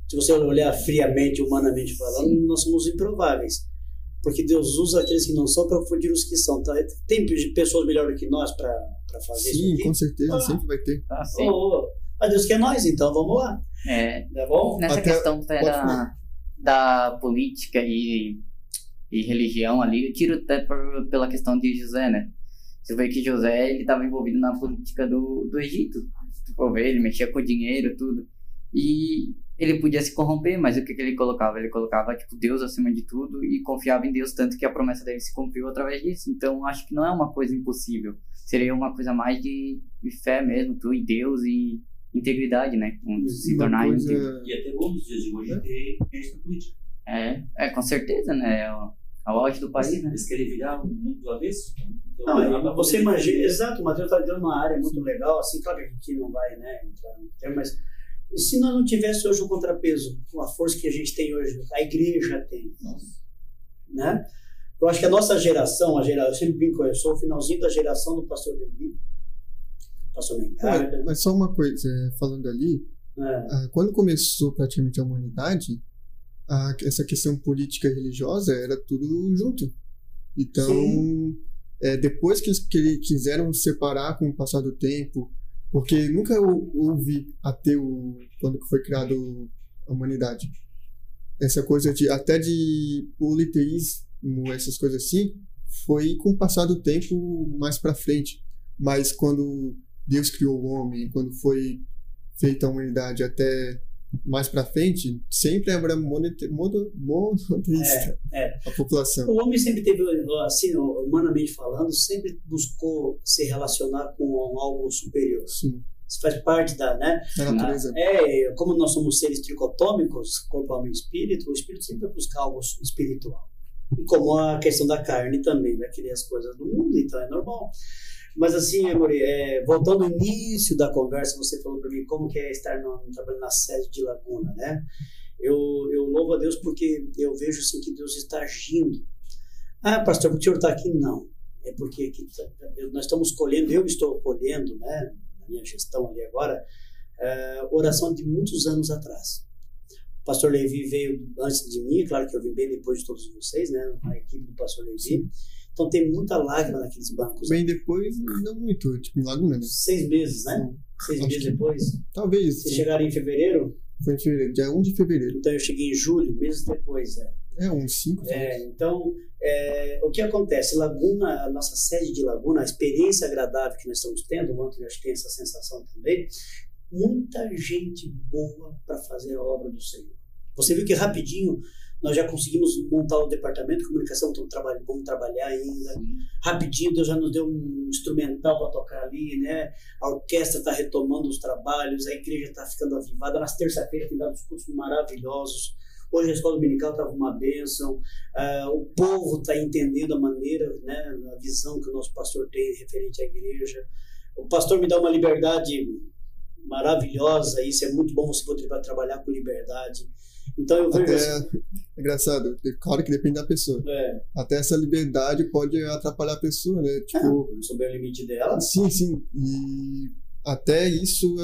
Se você olhar friamente, humanamente falando, nós somos os improváveis. Porque Deus usa aqueles que não são para confundir os que são. Tá? Tem pessoas melhores que nós para fazer isso Sim, com certeza, Ah. sempre vai ter. Tá, sim. Ô, ô, mas Deus quer nós, então vamos lá. É, Tá bom? nessa Até- questão da, falar. da política e, e religião ali, eu tiro até por- pela questão de José, né? Você vê que José, ele estava envolvido na política do, do Egito. Se for ver, ele mexia com dinheiro, tudo. E ele podia se corromper, mas o que, que ele colocava? Ele colocava, tipo, Deus acima de tudo e confiava em Deus, tanto que a promessa dele se cumpriu através disso. Então, acho que não é uma coisa impossível. Seria uma coisa mais de, de fé mesmo, tu e Deus e integridade, né? Um, se tornar coisa- íntegro. E até bom nos dias de hoje ter gente na política. É, é, com certeza, né? É o, é o auge do país, né? Eles querem virar o mundo do avesso. Então, Não, pra e você imagina, defender. exato, o Matheus está dando uma área muito legal, assim, claro que a gente não vai, né, entrar no termo, mas e se nós não tivesse hoje o contrapeso, com a força que a gente tem hoje, a igreja tem, né? Eu acho que a nossa geração, a geração, eu sempre brinco, eu sou o finalzinho da geração do pastor Levi, pastor Mengarda, É, mas só uma coisa, é, falando ali, né? ah, quando começou praticamente a humanidade, a- essa questão política e religiosa era tudo junto. Então, é, depois que eles que quiseram separar com o passar do tempo, porque nunca hou- houve ateu quando foi criado a humanidade. Essa coisa de até de politeísmo, essas coisas assim, foi com o passar do tempo mais para frente. Mas quando Deus criou o homem, quando foi feita a humanidade até mais para frente, sempre era mono- monoteísta é. a população. O homem sempre teve, assim, humanamente falando, sempre buscou se relacionar com algo superior. Sim, Isso faz parte da, né? da natureza. É, como nós somos seres tricotômicos, corpo, alma e espírito, o espírito sempre vai buscar algo espiritual. E como a questão da carne também, vai querer as coisas do mundo, então é normal. Mas assim, Amori, é, voltando ao início da conversa, você falou para mim como que é estar no, trabalhando na sede de Laguna, né? Eu, eu louvo a Deus porque eu vejo assim que Deus está agindo. Ah, pastor, porque o senhor está aqui? Não. É porque aqui, tá- nós estamos colhendo, eu estou colhendo, né, na minha gestão ali agora, é, oração de muitos anos atrás. pastor Levi veio antes de mim, claro que eu vim bem depois de todos vocês, né? A equipe do pastor Levi. Sim. Então tem muita lágrima naqueles bancos. Bem depois, não muito, tipo em Laguna, né? Seis meses, né? Seis Acho meses que- depois. Talvez. Vocês chegaram em fevereiro, Foi em fevereiro, dia 1 de fevereiro. então eu cheguei em julho, meses depois. né? É, uns 5. É, então, é, o que acontece? Laguna, a nossa sede de Laguna, a experiência agradável que nós estamos tendo, o Antônio acho que tem essa sensação também, muita gente boa para fazer a obra do Senhor. Você viu que rapidinho nós já conseguimos montar o departamento de comunicação, estamos trabalhando, vamos trabalhar ainda. Rapidinho Deus já nos deu um instrumental para tocar ali, né? A orquestra está retomando os trabalhos, a igreja está ficando avivada. Nas terça-feiras tem dado uns cultos maravilhosos. Hoje a escola dominical estava uma bênção. Ah, o povo está entendendo a maneira, né, a visão que o nosso pastor tem referente à igreja. O pastor me dá uma liberdade maravilhosa. Isso é muito bom você poder trabalhar com liberdade. Então eu vejo. Até, assim, engraçado, claro que depende da pessoa. é, Até essa liberdade pode atrapalhar a pessoa, né? Tipo, não souber o limite dela. sim, sim. E até isso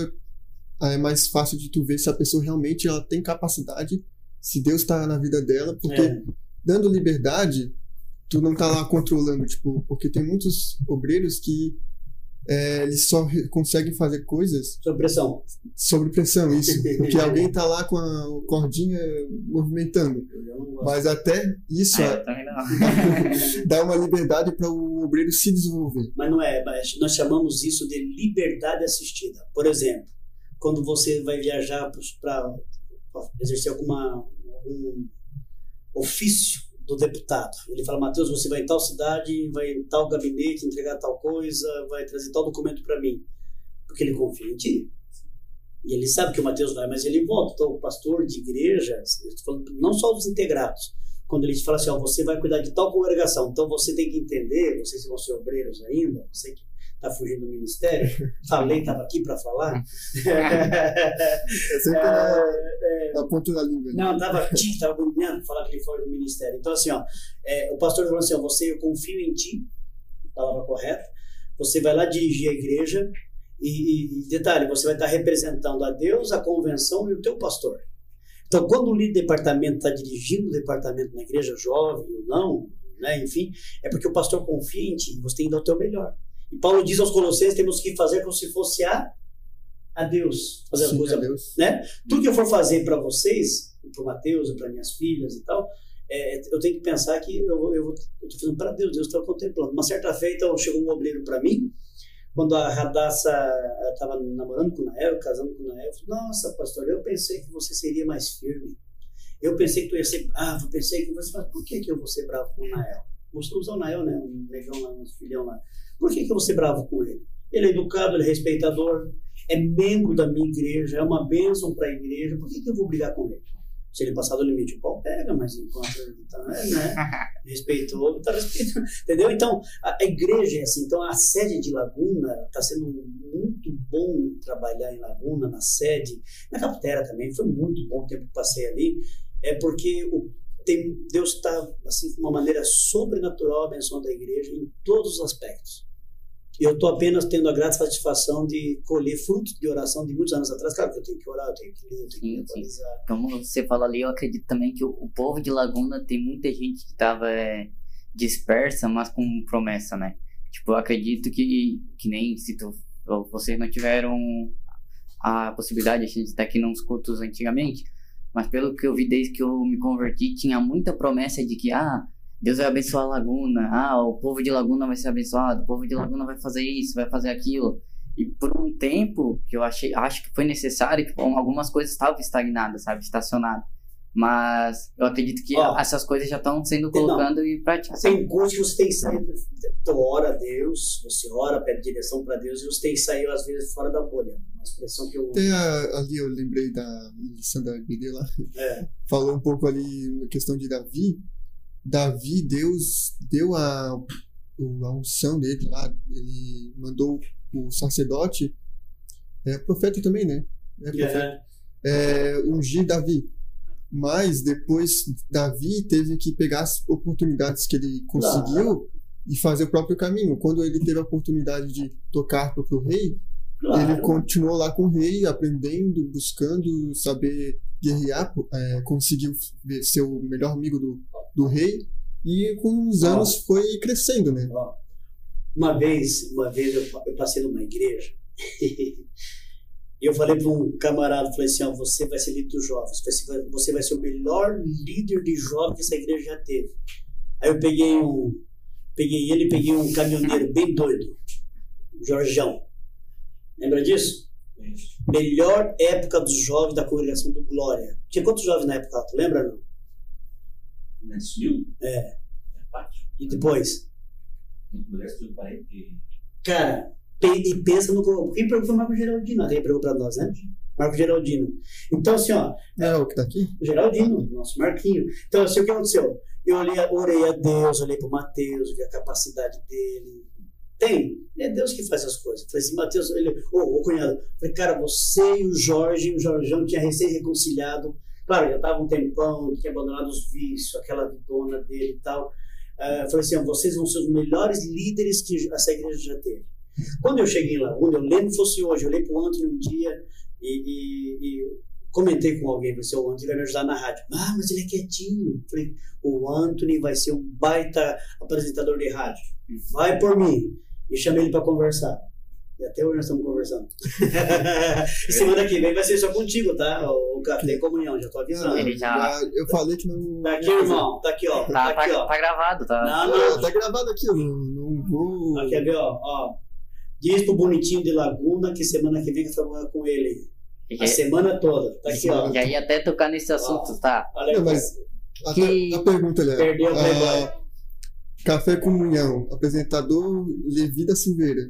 é, é mais fácil de tu ver se a pessoa realmente ela tem capacidade, se Deus tá na vida dela, porque É. dando liberdade, tu não tá lá controlando, tipo, porque tem muitos obreiros que é, eles só conseguem fazer coisas Sob pressão. sob pressão, isso, porque alguém tá lá com a cordinha movimentando. Não gosto. Mas até isso Ah, é- não. dá uma liberdade para o obreiro se desenvolver. Mas não é, mas nós chamamos isso de liberdade assistida. Por exemplo, quando você vai viajar para exercer alguma, algum ofício do deputado, ele fala, Matheus, você vai em tal cidade, vai em tal gabinete entregar tal coisa, vai trazer tal documento para mim. Porque ele confia em ti. E ele sabe que o Mateus vai, mas ele volta. Então, o pastor de igreja, não só os integrados, quando ele te fala assim, ó, você vai cuidar de tal congregação, então você tem que entender, vocês vão ser obreiros ainda, você que está fugindo do ministério, falei, estava aqui para falar. É sempre na, na ponta da língua. não, tava tique, tava bonito falar que ele foge do ministério. Então, assim, ó, é, o pastor falou assim: ó, você, eu confio em ti, palavra correta. Você vai lá dirigir a igreja e, e, detalhe, você vai estar representando a Deus, a convenção e o teu pastor. Então, quando o líder departamento está dirigindo o departamento na igreja, jovem ou não, né, enfim, é porque o pastor confia em ti, você tem que dar o teu melhor. E Paulo diz aos Colossenses: temos que fazer como se fosse a, a Deus, fazer a Sim, coisa a Deus. né? Tudo que eu for fazer para vocês, para o Mateus, para minhas filhas e tal, é, eu tenho que pensar que eu, tô fazendo para Deus, Deus está contemplando. Uma certa feita, chegou um obreiro para mim, quando a Radassa estava namorando com o Nael, casando com o Nael, eu falei, nossa, pastor, eu pensei que você seria mais firme. Eu pensei que tu ia ser bravo, eu pensei que você... Mas por que, que eu vou ser bravo com o Nael? Vou usar o Nael, né? Um negão lá, um filhão lá. Por que, que eu vou ser bravo com ele? Ele é educado, ele é respeitador, é membro da minha igreja, é uma bênção para a igreja. Por que, que eu vou brigar com ele? Se ele passar do limite, o pau pega, mas enquanto ele está, né? Respeitou, está respeitando. Entendeu? Então, a, a igreja é assim. Então, a sede de Laguna está sendo muito bom trabalhar em Laguna, na sede. Na Capitera também, foi muito bom o tempo que passei ali. É porque o, tem, Deus está, assim, de uma maneira sobrenatural abençoando a igreja em todos os aspectos. Eu estou apenas tendo a grata satisfação de colher frutos de oração de muitos anos atrás. Claro que eu tenho que orar, eu tenho que ler, eu tenho que Sim, sim. atualizar. Como você fala ali, eu acredito também que o, o povo de Laguna tem muita gente que estava dispersa, mas com promessa, né? Tipo, eu acredito que, que nem se tu, vocês não tiveram a possibilidade de estar aqui nos cultos antigamente, mas pelo que eu vi desde que eu me converti, tinha muita promessa de que, ah, Deus vai abençoar a Laguna, ah, o povo de Laguna vai ser abençoado, o povo de Laguna vai fazer isso, vai fazer aquilo. E por um tempo que eu achei, acho que foi necessário, que algumas coisas estavam estagnadas, sabe, estacionadas. Mas eu acredito que Ó, essas coisas já estão sendo tem- não. colocando em prática. Tem coisas que você tem sair. Tu ora a Deus, você ora, pede direção para Deus e você tem sair, às vezes, fora da bolha. Uma expressão que eu. Até a- ali eu lembrei da lição da Bíblia lá. É, Falou um pouco ali na questão de Davi. Davi, Deus deu a, a unção dele lá. Ele mandou o sacerdote, é profeta também, né? É profeta. é, é, ungir Davi. Mas depois Davi teve que pegar as oportunidades que ele conseguiu e fazer o próprio caminho. Quando ele teve a oportunidade de tocar para o rei, claro. ele continuou lá com o rei, aprendendo, buscando saber guerrear, é, conseguiu ser o melhor amigo do, do rei e com os anos foi crescendo, né? Ó, uma vez, uma vez eu, eu passei numa igreja e eu falei para um camarada, falei assim, ó, você vai ser líder dos jovens, você vai, você vai ser o melhor líder de jovens que essa igreja já teve. Aí eu peguei um, peguei ele, e peguei um caminhoneiro bem doido, Jorjão. Lembra disso? Isso. Melhor época dos jovens da congregação do Glória. Tinha quantos jovens na época? Tu lembra não? É que subiu? É. É pátio. E depois? No mulher subiu 40 e... Cara, pe- e pensa no. Quem pregou foi o Marco Geraldino, até pregou pra nós, né? Marco Geraldino. Então, assim, ó, É o que tá aqui? o Geraldino, nosso Marquinho. Então, assim, o que aconteceu? Eu olhei, orei a Deus, olhei pro Mateus, vi a capacidade dele. Tem, é Deus que faz as coisas. Falei assim, Mateus, ele, ô, ô cunhado, falei, cara, você e o Jorge, o Jorjão tinha recém-reconciliado. Claro, já tava um tempão, tinha abandonado os vícios, aquela vidona dele e tal. Ah, falei assim, vocês vão ser os melhores líderes que essa igreja já teve. Quando eu cheguei em Laguna, eu lembro fosse hoje, eu olhei pro Antônio um dia e, e- e comentei com alguém, falei assim, o Antônio vai me ajudar na rádio. Ah, mas ele é quietinho. Falei, o Anthony vai ser um baita apresentador de rádio. Vai por mim. E chamei ele para conversar. E até hoje nós estamos conversando. e semana que vem vai ser só contigo, tá? O Café Comunhão, já tô avisando. Ele já- eu falei que não. Tá aqui, irmão. Tá aqui, ó. Tá, Tá tá, aqui, ó. tá gravado, tá? Não, Não, não. tá gravado aqui, eu não, vou. Ó, quer ver, ó, ó. Diz pro bonitinho de Laguna que semana que vem que eu vou com ele. A semana toda. Tá aqui, ó. Já ia até tocar nesse assunto, tá? Olha Não, aí. mas a, Que- a pergunta ali. Perdeu o a- Playboy. Café Comunhão, apresentador Levi da Silveira.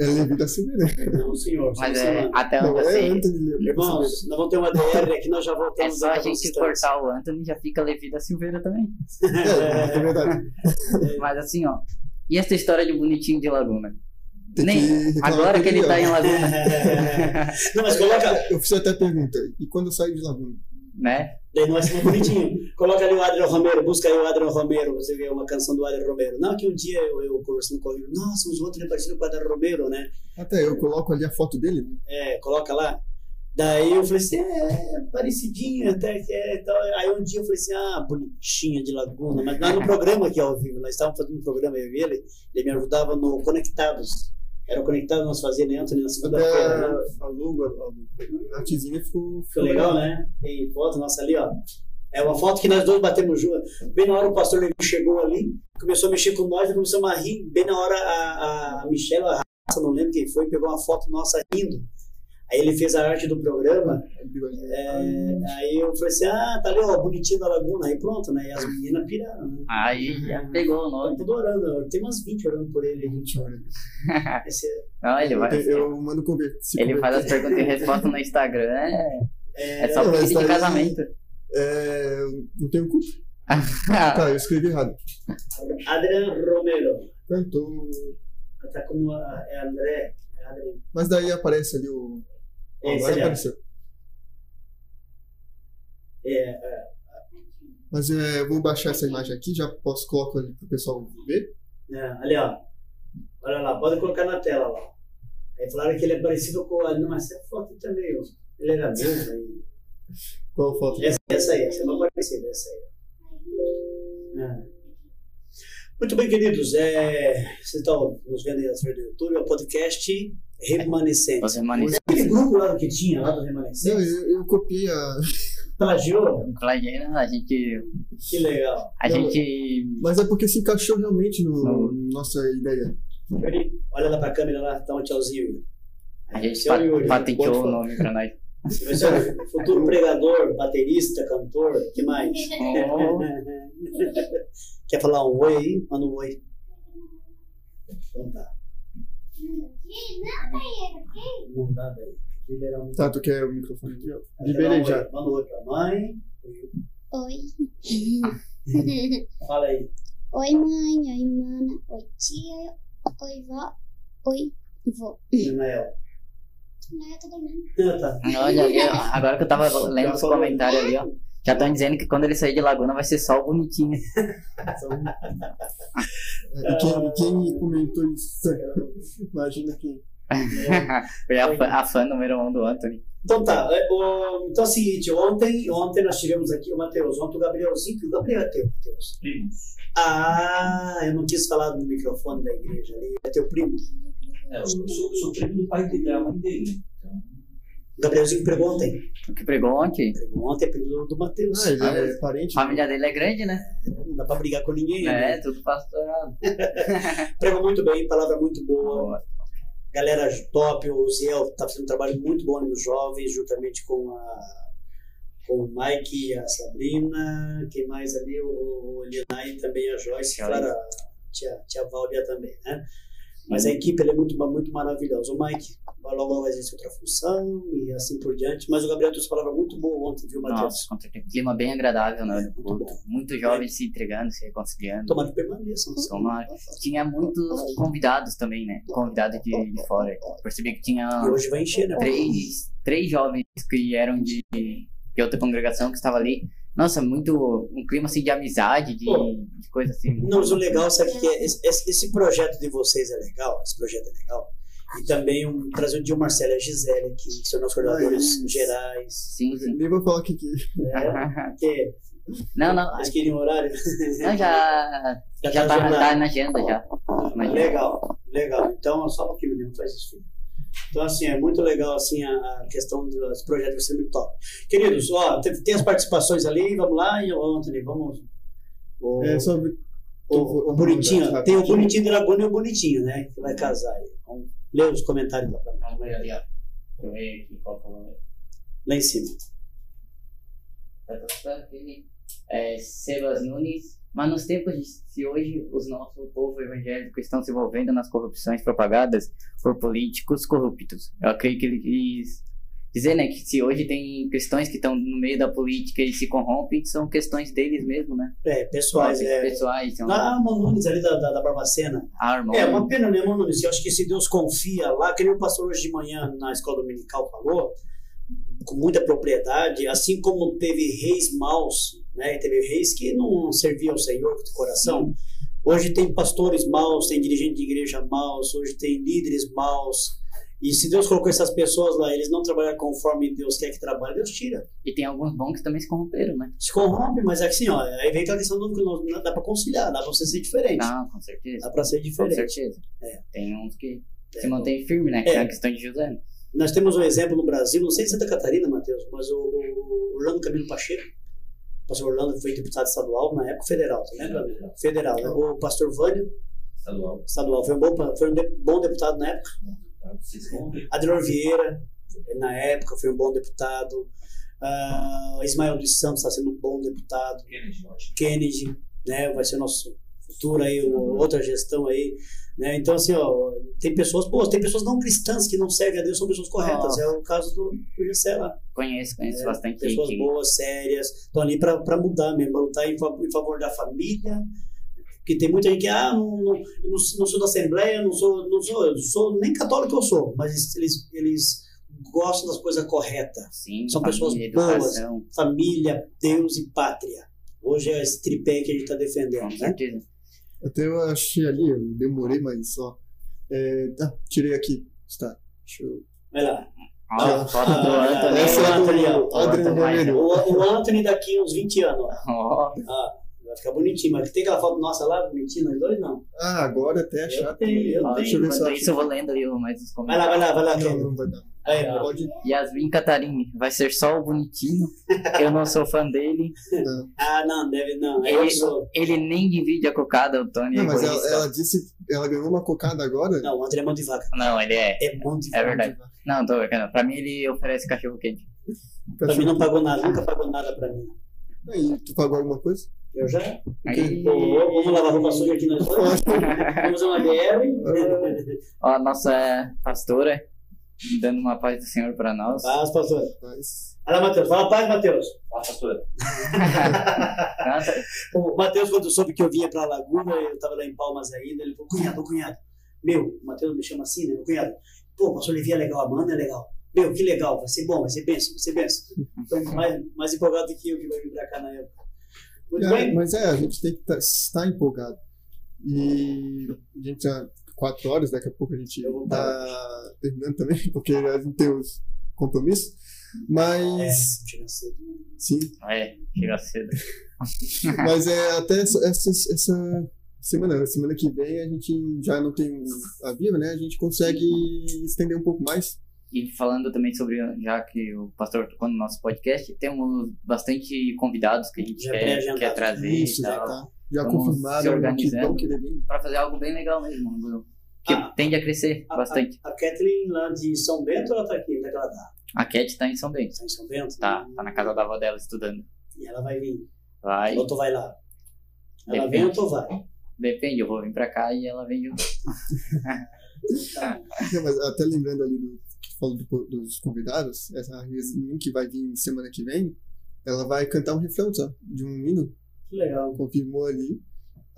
É Levi da Silveira. Não, senhor. Mas é, até Não é assim, Anthony Silveira. Irmãos, nós vamos ter uma DR aqui, nós já é voltamos só a gente cortar o Anthony já fica Levi da Silveira também. É, é verdade. Mas assim, ó. E essa história de bonitinho de Laguna? Tem Nem- que Agora que ele tá em Laguna, Não, mas coloca. Eu fiz até a pergunta. E quando eu saio de Laguna? Né? Daí nós somos bonitinho. Coloca ali o Adriano Romero, busca aí o Adriano Romero, você vê uma canção do Adriano Romero. Não, que um dia eu, eu conversando com ele, nossa, os outros é parecido com o Adriano Romero, né? Até eu coloco ali a foto dele. né? É, coloca lá. Daí eu falei assim, é, parecidinho até que é. e tal. Aí um dia eu falei assim, ah, bonitinha de Laguna. Mas lá no programa aqui ao vivo, nós estávamos fazendo um programa, eu e ele, ele me ajudava no Conectados. Era o Conectados, nós fazíamos, né, Antônio, na segunda-feira, né? a logo, a, artezinha ficou, Ficou legal, né? Tem foto nossa ali, ó. É uma foto que nós dois batemos junto. Bem na hora o pastor Levi chegou ali, começou a mexer com nós, nós começamos a rir. Bem na hora a, a Michelle, a raça, não lembro quem foi, pegou uma foto nossa rindo. Aí ele fez a arte do programa. é, aí eu falei assim: ah, tá ali, ó, bonitinho da Laguna. Aí pronto, né? E as meninas piraram, né? Aí já pegou o Estão nome. tudo orando. Tem umas 20 orando por ele. 20 horas. Esse é, Não, ele vai. Eu, eu mando conver se Ele faz as converter. perguntas e respostas no Instagram. É, é, é só pedido de casamento. É, não tenho culpa. Tá, eu escrevi errado. Adriano Romero. Cantor. Tá como a, é André. É Adriano. Mas daí aparece ali o. Esse Agora ó. apareceu. É, é, Mas é, eu vou baixar essa imagem aqui, já posso colocar ali pro pessoal ver. É, ali, ó. Olha lá, pode colocar na tela lá. Aí falaram que ele é parecido com a. Não, essa é foto também, ó. Ele era mesmo aí. Qual foto? Essa, essa aí, essa é mais parecida, essa aí. É. Muito bem, queridos. É, vocês estão nos vendo aí através do YouTube, é o podcast Remanescente. Os remanescentes. Grupo lá que tinha, lá do Não, Remanescente, eu, eu copiei a. plagiou. Imagina, a gente. Que legal. A Não, gente. Mas é porque se encaixou realmente no, no nossa ideia. Yuri, Olha lá pra câmera lá, dá um tchauzinho. Yuri. A gente pa- Yuri. patenteou o nome pra nós. Você vai ser o futuro pregador, baterista, cantor, o que mais? Oh, Quer falar um oi aí? Manda um oi. Então tá. Não dá, velho. Liberar. Tá, tu quer o microfone aqui, ó. Quer Liberei já. oi? Manda oi pra mãe. Oi. Fala aí. Oi, mãe. Oi, mana. Oi, tia. Oi, vó. Oi, vô. Nael. Não, eu tô dormindo. Ah, tá. olha agora que eu tava lendo os falou. comentários ali, ó. Já estão dizendo que quando ele sair de Laguna vai ser só o bonitinho. É, E quem, quem comentou isso? Imagina quem. Foi a, fã- a fã número um do Anthony. Então tá, é, o- então é o seguinte, ontem, ontem nós tivemos aqui o Matheus, ontem o Gabrielzinho, que o Gabriel é teu, Matheus. Primos. Ah, eu não quis falar no microfone da igreja ali, é teu primo. É, eu sou, sou primo do pai dele, da mãe dele. Né? O Gabrielzinho pregou ontem. O que pregou ontem. Pregou ontem, é primo do, do Matheus. Ah, é parente. A família dele é grande, né? Não dá pra brigar com ninguém. né? É, tudo pastorado. Pregou muito bem, palavra muito boa. Galera top, o Ziel tá fazendo um trabalho muito bom nos jovens, juntamente com a com o Mike e a Sabrina, quem mais ali, o, o Linai também a Joyce, Joyce. claro, a tia, tia Válvia também, né? Mas a equipe ela é muito, muito maravilhosa. O Mike logo vai exercer outra função e assim por diante. Mas o Gabriel trouxe palavra muito boa ontem, viu, Matheus? Nossa, certeza. Clima bem agradável, né? do Muito. Muitos jovens se entregando, se reconciliando. Tomara que permaneçam. Tomara. Tinha muitos convidados também, né? Convidados de, de fora. Percebi que tinha E hoje vai encher, né? três, três jovens que eram de, de outra congregação que estava ali. Nossa, muito. Um clima assim de amizade, de, de coisa assim. Não, mas o legal, sabe que é? Esse- esse projeto de vocês é legal, esse projeto é legal. E também um, trazer o Dio Marcelo e a Gisele aqui, que são nossos coordenadores Ai. gerais. Sim, sim. Nem vou falar o que. É, que Não, não. eles queriam horário. Não, já. Já Já tá tá, tá na agenda já. Na agenda. Legal, legal. Então, só um pouquinho, menino, faz isso, filho. Então, assim, é muito legal, assim, a, a questão dos projetos vai ser muito top. Queridos, ó, tem, tem as participações ali, vamos lá, e o Anthony, vamos... O, É só. o, o bonitinho, Rapidinho. tem o bonitinho de Laguna e o bonitinho, né, que vai casar aí. Vamos ler os comentários lá, pra mim, é o lá em cima. Tá, tá, tá. É, Sebas Nunes. Mas nos tempos de hoje, os nosso povo evangélico estão se envolvendo nas corrupções propagadas por políticos corruptos. Eu creio que ele quis dizer, né, que se hoje tem cristãos que estão no meio da política e se corrompem, são questões deles mesmo, né? É, pessoais, é... Pessoais, são Ah, Manunes ali da, da, da Barbacena. armas. É, uma pena, né, Manunes? Eu acho que se Deus confia lá, que nem o pastor hoje de manhã na escola dominical falou, com muita propriedade, assim como teve reis maus, né? e Teve reis que não serviam ao Senhor com o coração. Hoje tem pastores maus, tem dirigente de igreja maus, hoje tem líderes maus. E se Deus colocou essas pessoas lá, eles não trabalham conforme Deus quer que trabalhe, Deus tira. E tem alguns bons que também se corromperam, né? Se corrompe, mas é que assim, ó, aí vem aquela questão do que não dá pra conciliar, dá pra você ser diferente. Não, com certeza. Dá pra ser Com diferente. certeza. É. Tem uns que É. se mantêm firmes, né? Que É. é a questão de José. né? Nós temos um exemplo no Brasil, não sei se é Santa Catarina, Matheus, mas o, o Orlando Camilo Pacheco, o pastor Orlando foi deputado estadual, na época federal, tá lembra? Federal. Federal, né? O pastor Vânio, estadual. estadual, foi um bom, foi um de- bom deputado na época. Tá? Adelor Vieira, na época, foi um bom deputado. Ah, Ismael dos Santos está sendo um bom deputado. Kennedy. Kennedy, né, vai ser nosso futuro aí, outra gestão aí, né? Então assim, ó, tem pessoas boas, tem pessoas não cristãs que não servem a Deus, são pessoas corretas. Nossa. É o caso do, do Gessé lá. Conheço, conheço É, bastante pessoas gente. boas, sérias, estão ali para mudar mesmo, pra lutar em, em favor da família. Porque tem muita gente que, ah, não, não, eu não, sou da Assembleia, não sou, não sou, eu sou nem católico eu sou, mas eles, eles gostam das coisas corretas. Sim, São pessoas família, boas. educação, Família, Deus e pátria. Hoje é esse tripé que a gente está com defendendo, né? certeza. Até eu achei ali, eu demorei, mas só. É, tá, tirei aqui. Está. Deixa eu. Vai lá. Foto do Ah, Anthony. essa é do Anthony, ó. O Adriano Anthony. O, Anthony daqui uns 20 anos, Ah, vai ficar bonitinho, mas tem aquela foto nossa lá, bonitinha, nós dois, não. Ah, agora até Eu achar. tenho, eu ó, tenho. Deixa eu ver eu enquanto isso eu vou lendo ali mais os Vai lá, vai comentários. lá, vai lá. Não, não vai dar. Aí. Pode. Yasmin Catarine, vai ser só o bonitinho. Eu não sou fã dele. Não, Ah, não, deve não. Eu Ele, sou. ele nem divide a cocada, o Tony. é não mas ela, ela disse. Ela ganhou uma cocada agora. Não, o André é mão de vaca. Não, ele é. É mão de É vaca. verdade. Não, tô brincando. Pra mim ele oferece cachorro quente. Pra mim não pagou nada, nunca pagou nada pra mim. Aí, tu pagou alguma coisa? Eu já. Aí, Pô, vamos lavar roupa suja aqui nós dois. Vamos uma BR. ó, a nossa pastora dando uma paz do Senhor pra nós. Paz, pastor. Olha, Matheus. Fala paz, Matheus. Fala, pastora. Nossa, O Matheus, quando soube que eu vinha pra Laguna, eu tava lá em Palmas ainda, ele falou, cunhado, cunhado. Meu, o Matheus me chama assim, né? Meu cunhado. Pô, pastor Levi é legal, a Amanda é legal. Meu, que legal, vai ser bom, vai ser benção, vai ser benção. Foi mais, mais empolgado do que eu que vai vir pra cá na época. É, mas é, a gente tem que tá- estar empolgado. E a gente já quatro horas, daqui a pouco a gente tá terminando também, porque a gente tem os compromissos. Mas, É, chega cedo. sim, É, chega cedo. mas é até essa, essa, essa semana, semana que vem a gente já não tem a Viva, né? A gente consegue estender um pouco mais. E falando também sobre, já que o pastor tocou no nosso podcast, temos bastante convidados que a gente Já quer, quer trazer Isso, e já tal. tá. Já se organizando. Pra fazer algo bem legal mesmo. Que Ah. tende a crescer A- bastante. A, a Kathleen lá de São Bento, ela tá aqui, onde é que ela tá? A Cat tá em São Bento. Tá em São Bento? Tá, tá na casa da avó dela estudando. E ela vai vir. Vai. Ou tu vai lá? Ela Depende. vem ou tu vai? Depende, eu vou vir pra cá e ela vem junto. Tá. Não, mas até lembrando ali do falou do- dos convidados, essa Yasmin que vai vir semana que vem, ela vai cantar um refrão, sabe? De um hino, Que legal. confirmou ali.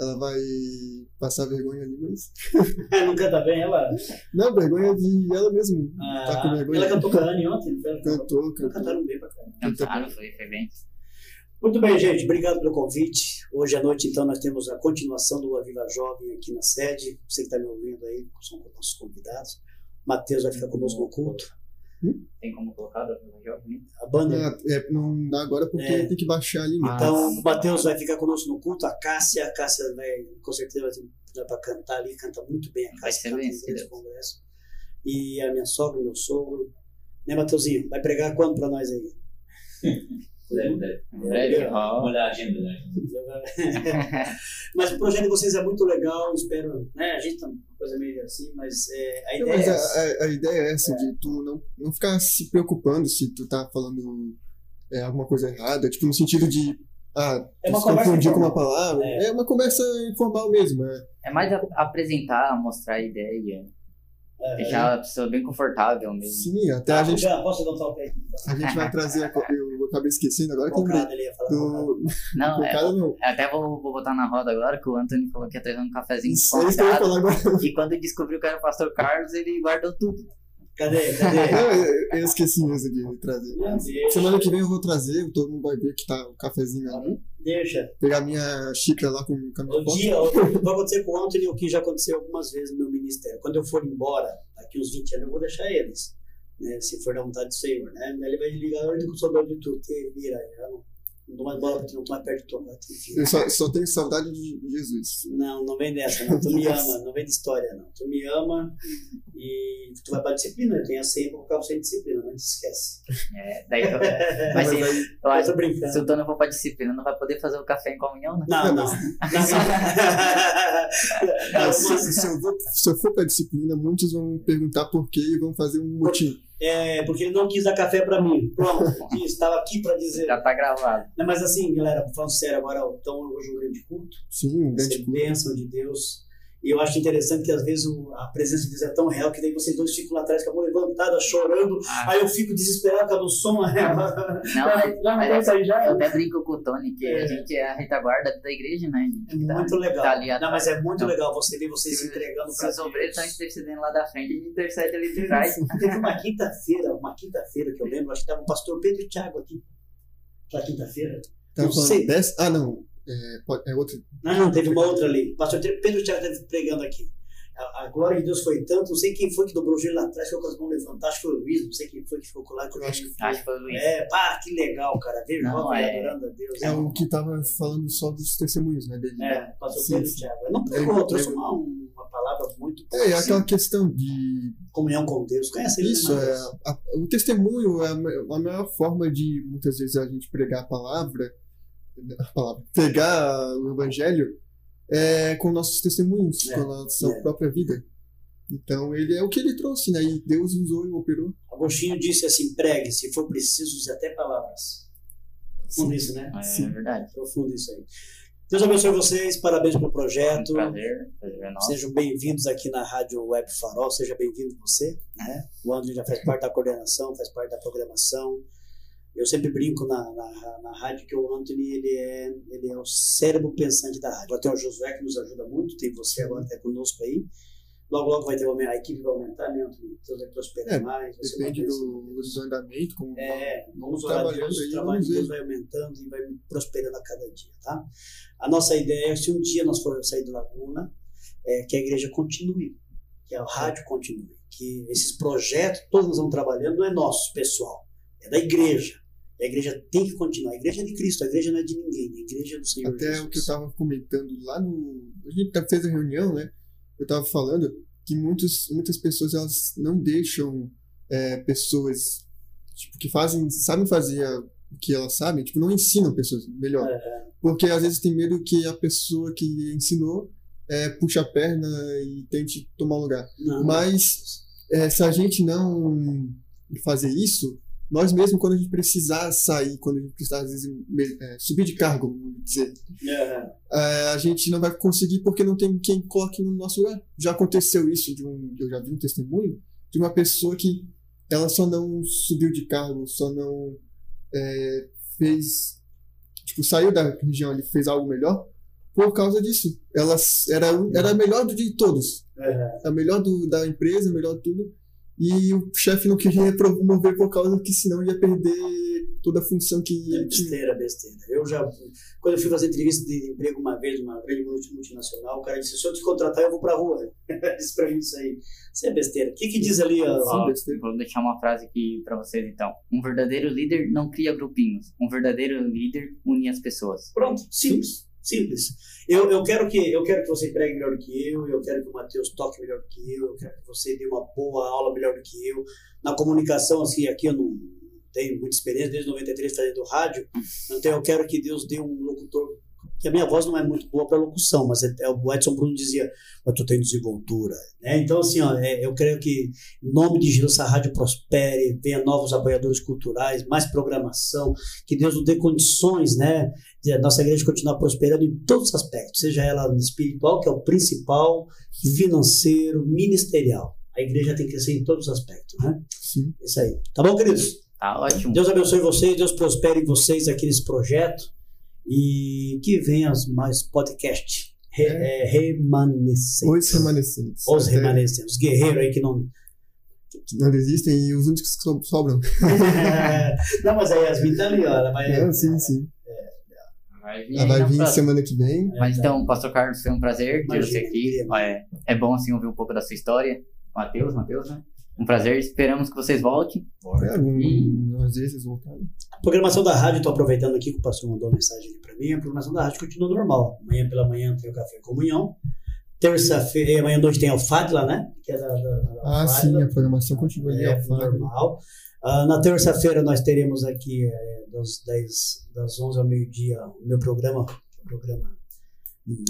Ela vai passar vergonha ali, mas. não canta bem ela? Não, vergonha de ela mesma. tá com Ah, vergonha. ela cantou com a Anne ontem, não foi? Cantou, cantou. cantaram bem pra caramba. Cantaram, foi, foi bem. Muito bem, gente. Obrigado pelo convite. Hoje à noite, então, nós temos a continuação do Aviva Jovem aqui na sede. Você que está me ouvindo aí, são nossos convidados. Matheus vai ficar conosco no culto. Tem como colocar? A banda. Ah, é, não dá agora porque É. tem que baixar ali. Ah. Então, o Matheus vai ficar conosco no culto. A Cássia, a Cássia vai, com certeza, vai para cantar ali. Canta muito bem a Vai Cássia. ser canta congressos. E a minha sogra, meu sogro. Né, Matheusinho? Vai pregar quando para nós aí? Em breve, ó. Olha a agenda, né? mas o projeto de vocês é muito legal, espero, né? A gente tá uma coisa meio assim, mas é, a Não, ideia mas é a, essa. a, a ideia é essa, de tu não, não ficar se preocupando se tu tá falando é, alguma coisa errada, tipo, no sentido de. Ah, É uma se confundir com uma palavra. É. É. uma conversa informal mesmo. É. É mais a- apresentar, mostrar a ideia. É, Deixar a pessoa bem confortável mesmo. Sim, até Ah, a gente, já, posso dar um? Então. a gente vai trazer. a Eu acabei esquecendo agora que eu. Cocada ia falar. Do, Não, é, não. até vou, vou botar na roda agora que o Anthony falou que ia trazer um cafezinho Isso é isso que eu ia falar agora. E quando ele descobriu que era o pastor Carlos, ele guardou tudo. Cadê? Cadê? Eu, eu esqueci mesmo de trazer. Deixa, Semana que vem eu vou trazer, todo mundo vai ver que tá o cafezinho ali. deixa. Pegar minha xícara lá com, com a minha foto. dia, vai acontecer com o Anthony o que já aconteceu algumas vezes no meu ministério. Quando eu for embora, daqui uns 20 anos, eu vou deixar eles. Né, se for da vontade do Senhor, né? Ele vai ligar, eu digo, sou dono de tudo, vira, eu não, não dou mais bola não tô mais perto de tu, agora tu enfia. Eu só, só tenho saudade de Jesus. Não, não vem dessa, não. Tu me ama, não vem de história, não. Tu me ama e tu vai pra disciplina. Eu tenho a senha pra colocar você em disciplina, não te esquece. É, daí eu, mas se, Mas aí, eu Eu acho brincando. se o Tony for pra disciplina, não vai poder fazer o café em comunhão, né? Não, não. Não, Não, Ah, se, mas- se eu vou, se eu for pra disciplina, muitos vão perguntar por quê e vão fazer um motim. É, porque ele não quis dar café pra mim. Pronto, estava aqui pra dizer. Já tá gravado. Não, mas assim, galera, falando sério agora, então hoje um grande culto, Sim, um grande ser culto. bênção de Deus. E eu acho interessante que às vezes o- a presença de Deus é tão real que daí vocês dois ficam lá atrás com a mão levantada, chorando. Ah, Aí eu fico desesperado causa do som. não, mas, já mas não sair já? eu até brinco com o Tony que É. a gente é a retaguarda da igreja, né? A É gente tá- muito legal. tá ali não, mas é muito Não. legal você ver vocês se entregando Se pra os obreiros Deus. estão intercedendo lá da frente, a gente intercede ali de trás. Teve uma quinta-feira, uma quinta-feira que eu lembro, acho que estava o pastor Pedro e Thiago aqui. Na quinta-feira. Tá falando sei. dessa? Ah, não. É, pode- é outra. Não, não, teve uma outra ali. Pastor Pedro e Thiago esteve pregando aqui. A, a glória de Deus foi tanto, não sei quem foi que dobrou o joelho lá atrás, ficou com as mãos levantadas, acho que foi o Luiz, não sei quem foi que ficou lá. Eu acho Acho que foi o Luiz. É, pá, que legal, cara. Ver Não, jovem é- adorando a Deus. É o que tava falando só dos testemunhos, né? Dele. É, pastor Sim, e. Thiago. Eu não É, pregou, trouxe é- uma, uma palavra muito É, é assim, aquela questão de. comunhão com Deus. Conhece ele, Isso, né, é, a- o testemunho é a, a melhor forma de, muitas vezes, a gente pregar a palavra, palavra pregar o evangelho, é com nossos testemunhos, É, com a nossa é. própria vida. Então, ele é o que ele trouxe, né? E Deus usou e operou. Agostinho disse assim: pregue, se for preciso, use até palavras. Profundo isso, né? É Sim. verdade. Profundo isso aí. Deus abençoe vocês, parabéns pelo Um projeto. prazer. Prazer é. Sejam bem-vindos aqui na Rádio Web Farol, seja bem-vindo você. Né? O André já faz parte da coordenação, faz parte da programação. Eu sempre brinco na, na, na rádio que o Anthony ele é, ele é o cérebro pensante da rádio. Tem o Josué que nos ajuda muito, tem você agora está conosco aí. Logo, logo vai ter uma, a equipe vai aumentar, né, Anthony? Deus vai prosperar É, mais. Depende do, do andamento, como É, vamos Vamos orar a Deus, o trabalho vamos de Deus vai aumentando e vai prosperando a cada dia, tá? A nossa ideia é, se um dia nós formos sair de Laguna, é que a igreja continue. que a rádio continue, que esses projetos, todos nós estamos trabalhando, não é nosso, pessoal, é da igreja. E a igreja tem que continuar. A igreja é de Cristo, a igreja não é de ninguém, a igreja é do Senhor Até Jesus. o que eu tava comentando lá no. A gente fez a reunião, né? Eu tava falando que muitos, muitas pessoas elas não deixam é, pessoas tipo, que fazem, sabem fazer o que elas sabem, tipo, não ensinam pessoas melhor. É, Porque às vezes tem medo que a pessoa que ensinou é, puxe a perna e tente tomar lugar. não, Mas é, se a gente não fazer isso, nós mesmo, quando a gente precisar sair, quando a gente precisar, às vezes, é, subir de cargo, vamos dizer, é, é, a gente não vai conseguir porque não tem quem coloque no nosso lugar. Já aconteceu isso de um, eu já vi um testemunho de uma pessoa que ela só não subiu de cargo, só não é, fez, tipo, saiu da região ali, fez algo melhor por causa disso. Ela era era a melhor de todos, é. a melhor do, da empresa, a melhor de tudo. E o chefe não queria promover por causa que senão ia perder toda a função que É ele tinha. besteira, besteira. Eu já, quando eu fui fazer entrevista de emprego uma vez, numa grande multi- multinacional, o cara disse: se eu te contratar, eu vou pra rua. disse pra mim isso aí. Isso é besteira. O que, que diz ali? ó, Ó, besteira. vou deixar uma frase aqui pra vocês então. Um verdadeiro líder não cria grupinhos. Um verdadeiro líder une as pessoas. Pronto, simples. Simples. Eu, eu, quero que, eu quero que você pregue melhor do que eu, eu quero que o Matheus toque melhor do que eu, eu quero que você dê uma boa aula melhor do que eu. Na comunicação, assim, aqui eu não tenho muita experiência, desde 93 fazendo rádio, então eu quero que Deus dê um locutor. Que a minha voz não é muito boa para locução, mas é, é, o Edson Bruno dizia, mas tu tem desenvoltura. Né? Então, assim, ó, é, eu creio que, em nome de Jesus, essa rádio prospere, venha novos apoiadores culturais, mais programação, que Deus nos dê condições, né? de a nossa igreja continuar prosperando em todos os aspectos, seja ela espiritual, que é o principal, financeiro, ministerial. A igreja tem que crescer em todos os aspectos, né? Sim. Isso aí. Tá bom, queridos? Tá ótimo. Deus abençoe vocês, Deus prospere vocês aqui nesse projeto e que venham mais podcast. Re, é, remanescentes. Os remanescentes. Os Até remanescentes. Os guerreiros aí que não. que não desistem e os únicos que so- sobram. não, mas a Yasmin tá ali, ó. Ela vai. É, sim, sim. Vai vir, Ela aí vai na vir semana que vem. Mas então, Pastor Carlos, foi um prazer ter Imagina, você aqui. É, é bom assim ouvir um pouco da sua história. Matheus, Matheus, né? Um prazer. Esperamos que vocês voltem. É, algum, E- às vezes voltaram. A programação da rádio, estou aproveitando aqui que o pastor mandou uma mensagem ali para mim. A programação da rádio continua normal. Amanhã pela manhã tem o café e comunhão. Terça-feira, amanhã à noite tem a Fadla, né? Que é da, da, da Ah, sim, a programação continua ali. É, normal. Ah, na terça-feira nós teremos aqui é, das, 10, das 11 ao meio-dia o meu programa, o programa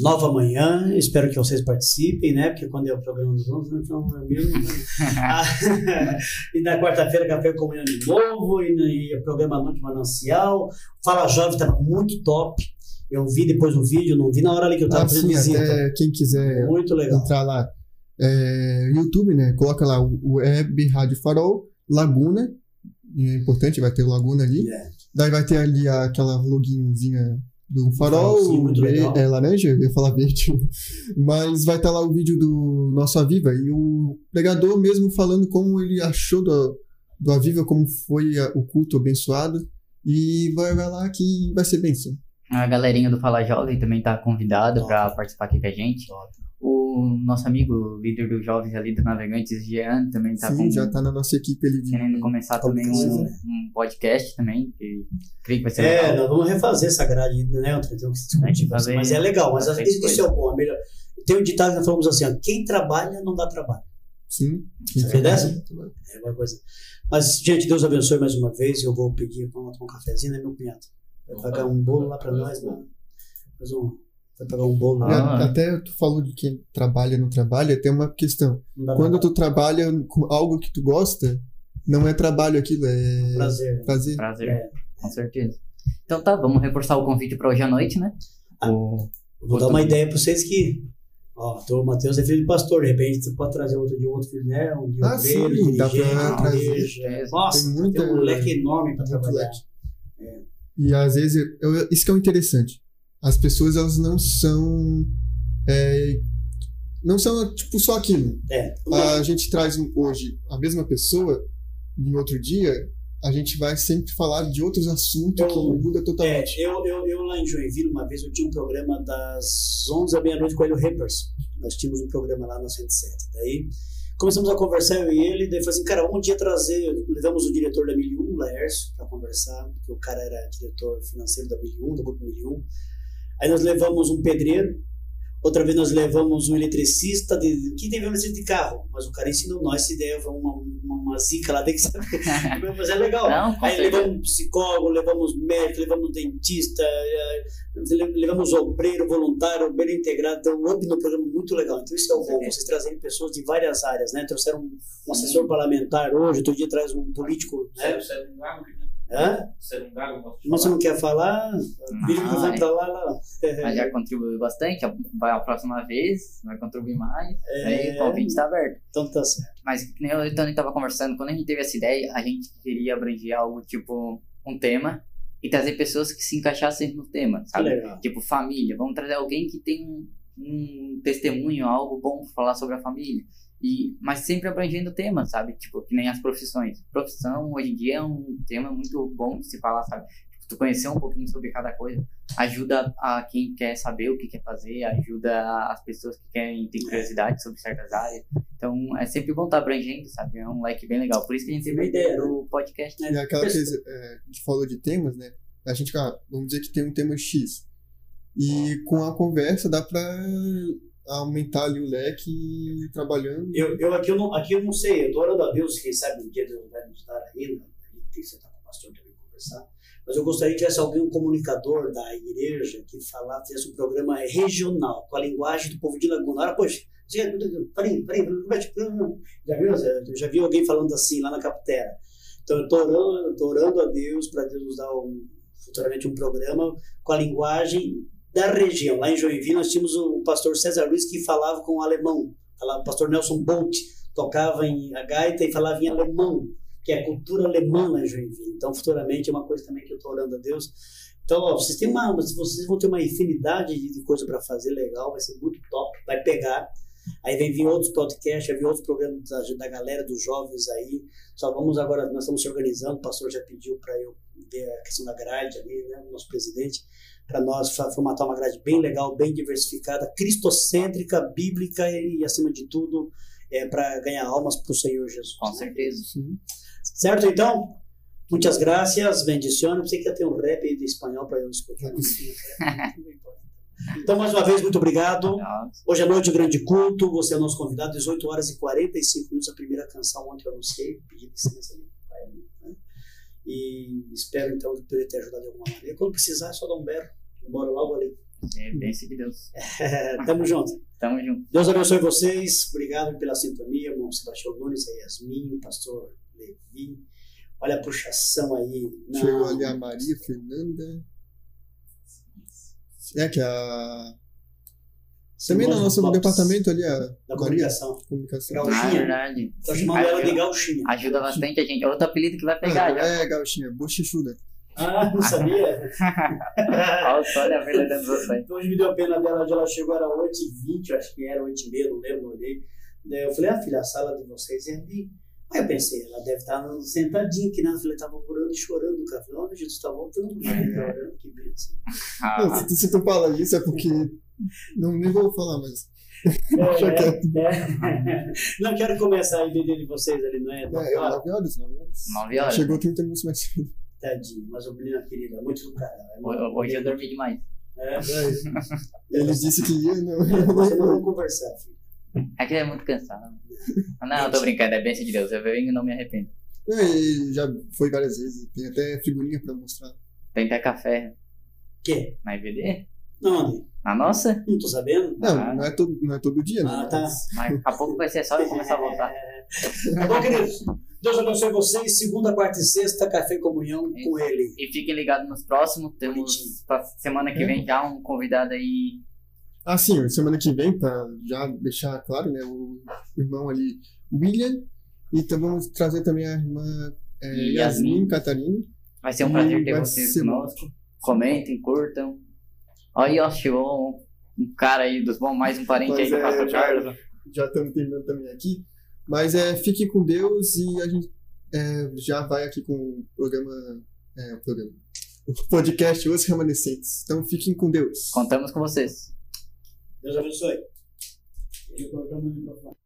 Nova Manhã. Espero que vocês participem, né? Porque quando é o programa dos 11, então é mesmo. né? Ah, e na quarta-feira, Café com Comunhão de novo. E, no- e o programa Noite Manancial. Fala Jovem estava muito top. Eu vi depois o vídeo, não vi na hora ali que eu estava Ah, fazendo sim, visita. até quem quiser Muito legal. entrar lá. É, YouTube, né? Coloca lá o Web Rádio Farol, Laguna. É importante, vai ter o Laguna ali. É. Daí vai ter ali aquela loginhozinha do farol, ver- legal. é laranja, eu ia falar verde. Mas vai estar lá o vídeo do nosso Aviva e o pregador mesmo falando como ele achou do, do Aviva, como foi a- o culto abençoado. E vai, vai lá que vai ser bênção. A galerinha do Fala Jovem também tá convidada para participar aqui com a gente. Top. O nosso amigo, líder dos jovens ali do Navegantes, Jean, também tá Sim, com- já tá na nossa equipe ali de. querendo começar também um, né? um podcast também, que creio que vai ser É, legal. nós vamos refazer essa grade, né, Antônio? Tem que discutir fazer Mas é legal, mas isso, isso é o bom. é melhor. Tem um ditado que nós falamos assim: ó, quem trabalha não dá trabalho. Sim. Você desce? É uma coisa. Mas, gente, Deus abençoe mais uma vez. Eu vou pedir para tomar um cafezinho, né, meu cunhado? Vai pagar um bolo lá para nós, né? Faz um, um bolo a- Ah. Até tu falou de quem trabalha ou não trabalha, tem uma questão. Quando tu trabalha com algo que tu gosta, não é trabalho aquilo, é Prazer. fazer. Prazer, É. com certeza. Então tá, vamos reforçar o convite para hoje à noite, né? Ah. O- Vou dar uma ideia para vocês que. Ó, então o Matheus é filho de pastor, de repente você pode trazer outro de outro filho, né? Um de Ah, obreiro, sim, dá pra trazer. Nossa, Tem tem, muita- um leque enorme para trabalhar. leque. E às vezes, eu- eu- isso que é o interessante. As pessoas, elas não são. é, não são, tipo, só aquilo. É. A gente traz hoje a mesma pessoa, em outro dia, a gente vai sempre falar de outros assuntos que Eu- muda É, totalmente. eu, eu, eu lá em Joinville, uma vez, eu tinha um programa das 11 à meia-noite com o Hélio Rippers. Nós tínhamos um programa lá na 107. Daí começamos a conversar eu e ele, daí falei assim, cara, um dia trazer, levamos o diretor da 1001, o Laércio, para conversar, porque o cara era diretor financeiro da 1001, do grupo 1001. Aí nós levamos um pedreiro, outra vez nós levamos um eletricista, de, que devemos de carro, mas o cara ensinou nós ideia, foi uma, uma, uma zica lá, tem que saber, mas é legal. Não, Aí certeza. levamos um psicólogo, levamos médico, levamos dentista, eh, levamos obreiro, voluntário, obreiro integrado, então um up no programa muito legal. Então isso é o bom, vocês trazerem pessoas de várias áreas, né? Trouxeram um, um assessor parlamentar hoje, outro dia traz um político, né? Você é um gago, né? Hã? Você é de Mas você não quer falar? Vira o Não, microfone é. pra lá, lá. Mas já contribuiu bastante, vai a próxima vez, vai contribuir mais. Aí É, o convite está aberto. então tá certo. Mas que nem eu e o Tony tava conversando, quando a gente teve essa ideia, a gente queria abranger algo tipo um tema e trazer pessoas que se encaixassem no tema, Que sabe? legal. Tipo família, vamos trazer alguém que tem um, um testemunho, algo bom pra falar sobre a família. E, mas sempre abrangendo o tema, sabe? Tipo, que nem as profissões. Profissão, hoje em dia, é um tema muito bom de se falar, sabe? Tipo, tu conhecer um pouquinho sobre cada coisa ajuda a quem quer saber o que quer fazer, ajuda as pessoas que querem ter curiosidade sobre certas áreas. Então, é sempre bom estar abrangendo, sabe? É um leque bem legal. Por isso que a gente a ideia do podcast, né? E aquela coisa, é, a gente falou de temas, né? A gente, ah, vamos dizer que tem um tema X. E com a conversa dá pra aumentar ali o leque e trabalhando. Eu, eu, aqui, eu não, aqui eu não sei, eu tô orando a Deus, quem sabe um dia Deus vai nos dar ainda, a gente tem que sentar com o pastor também conversar, mas eu gostaria que tivesse alguém, um comunicador da igreja, que falar, fizesse um programa regional, com a linguagem do povo de Laguna. Ora, poxa, você- peraí, peraí, peraí, já viu? Eu já vi alguém falando assim lá na Capitera. Então eu tô orando, orando a Deus para Deus nos dar um, futuramente um programa com a linguagem da região. Lá em Joinville nós tínhamos o pastor César Luiz que falava com o alemão o pastor Nelson Bolt tocava em a gaita e falava em alemão, que é a cultura alemã lá em Joinville. Então, futuramente é uma coisa também que eu estou orando a Deus. Então, ó, vocês têm uma, vocês vão ter uma infinidade de, coisa para fazer legal, vai ser muito top, vai pegar. Aí vem vir outros podcasts, vir outros programas da, da galera, dos jovens aí. Só vamos agora, nós estamos se organizando, o pastor já pediu para eu ver a questão da grade ali, né, nosso presidente, para nós formatar uma grade bem legal, bem diversificada, cristocêntrica, bíblica e, acima de tudo, é, para ganhar almas para o Senhor Jesus. Com né? certeza. Sim. Certo, então? Muitas gracias, bendiciones. Pensei que ia ter um rap de espanhol para eu escutar. Então, mais uma vez, muito obrigado. Hoje à noite, grande culto. Você é o nosso convidado, 18 horas e 45 minutos. A primeira canção ontem eu anunciei, pedi licença ali. pro pai, né? E espero então que poder ter ajudado de alguma maneira. Quando precisar, é só dar um berro. Eu moro logo ali. é bênção de Deus. Tamo junto. Tamo junto. Deus abençoe vocês. Obrigado pela sintonia, irmão Sebastião Nunes, a Yasmin, pastor Levi. Olha a puxação aí. Não. Chegou ali a Maria Fernanda. É, que a. Também no nosso Lopes, departamento ali, a da Maria comunicação. Comunicação. Gauchinha. verdade. Tô chamando ela de Ajuda, gauchinha. ajuda bastante a gente. É outro apelido que vai pegar já. É, gauchinha, bochechuda. Ah, não sabia? Olha só, olha a outros aí. Então, hoje me deu pena dela, onde ela chegou, era 8h20, acho que era 8h30, não lembro, não olhei. Daí eu falei, ah, filha, a sala de vocês é ali. Aí eu pensei, ela deve estar sentadinha aqui, né? Eu falei, tava orando e chorando, cara. Eu falei, olha, Jesus tá voltando, mas tá orando, que bênção. Ah, se, tu- se tu fala isso é porque. Não, nem vou falar, mas. Deixa É, quieto. é. Não quero começar a entender de vocês ali, não é? É, é 9 horas, 9 horas. Nove horas. Chegou 30 minutos mais cedo. Tadinho, mas o menina querida, muito do cara. É Ho- Hoje eu dormi demais. É, Ele disse que ia, não. você não vai conversar, filho. É que é muito cansado. Não, eu tô brincando, é bênção de Deus. Eu venho e não me arrependo. É, já foi várias vezes. Tem até figurinha pra mostrar. Tem até café Quê? na IVD. Não, Na nossa, não tô sabendo. Não, Ah. não, é todo, não é todo dia, né? Ah, tá. mas daqui a pouco vai ser só eu começar a voltar. Tá bom, queridos? Deus abençoe vocês. Segunda, quarta e sexta, café e comunhão com ele. E fiquem ligados nos próximos. Temos pra semana que vem já um convidado aí. Ah, sim, semana que vem, pra já deixar claro, né? O, irmão ali, William. E então vamos trazer também a irmã é, Yasmin. Yasmin Catarina. Vai ser um prazer ter vocês conosco. Comentem, curtam. Aí, ó, chegou um, um cara aí dos bons, mais um parente Mas aí do é, Pastor Carlos. Já estamos terminando também aqui. Mas é, fiquem com Deus e a gente é, já vai aqui com o programa. É, o programa. O podcast Os Remanescentes. Então fiquem com Deus. Contamos com vocês. Deus abençoe. Ele cortou meu microfone.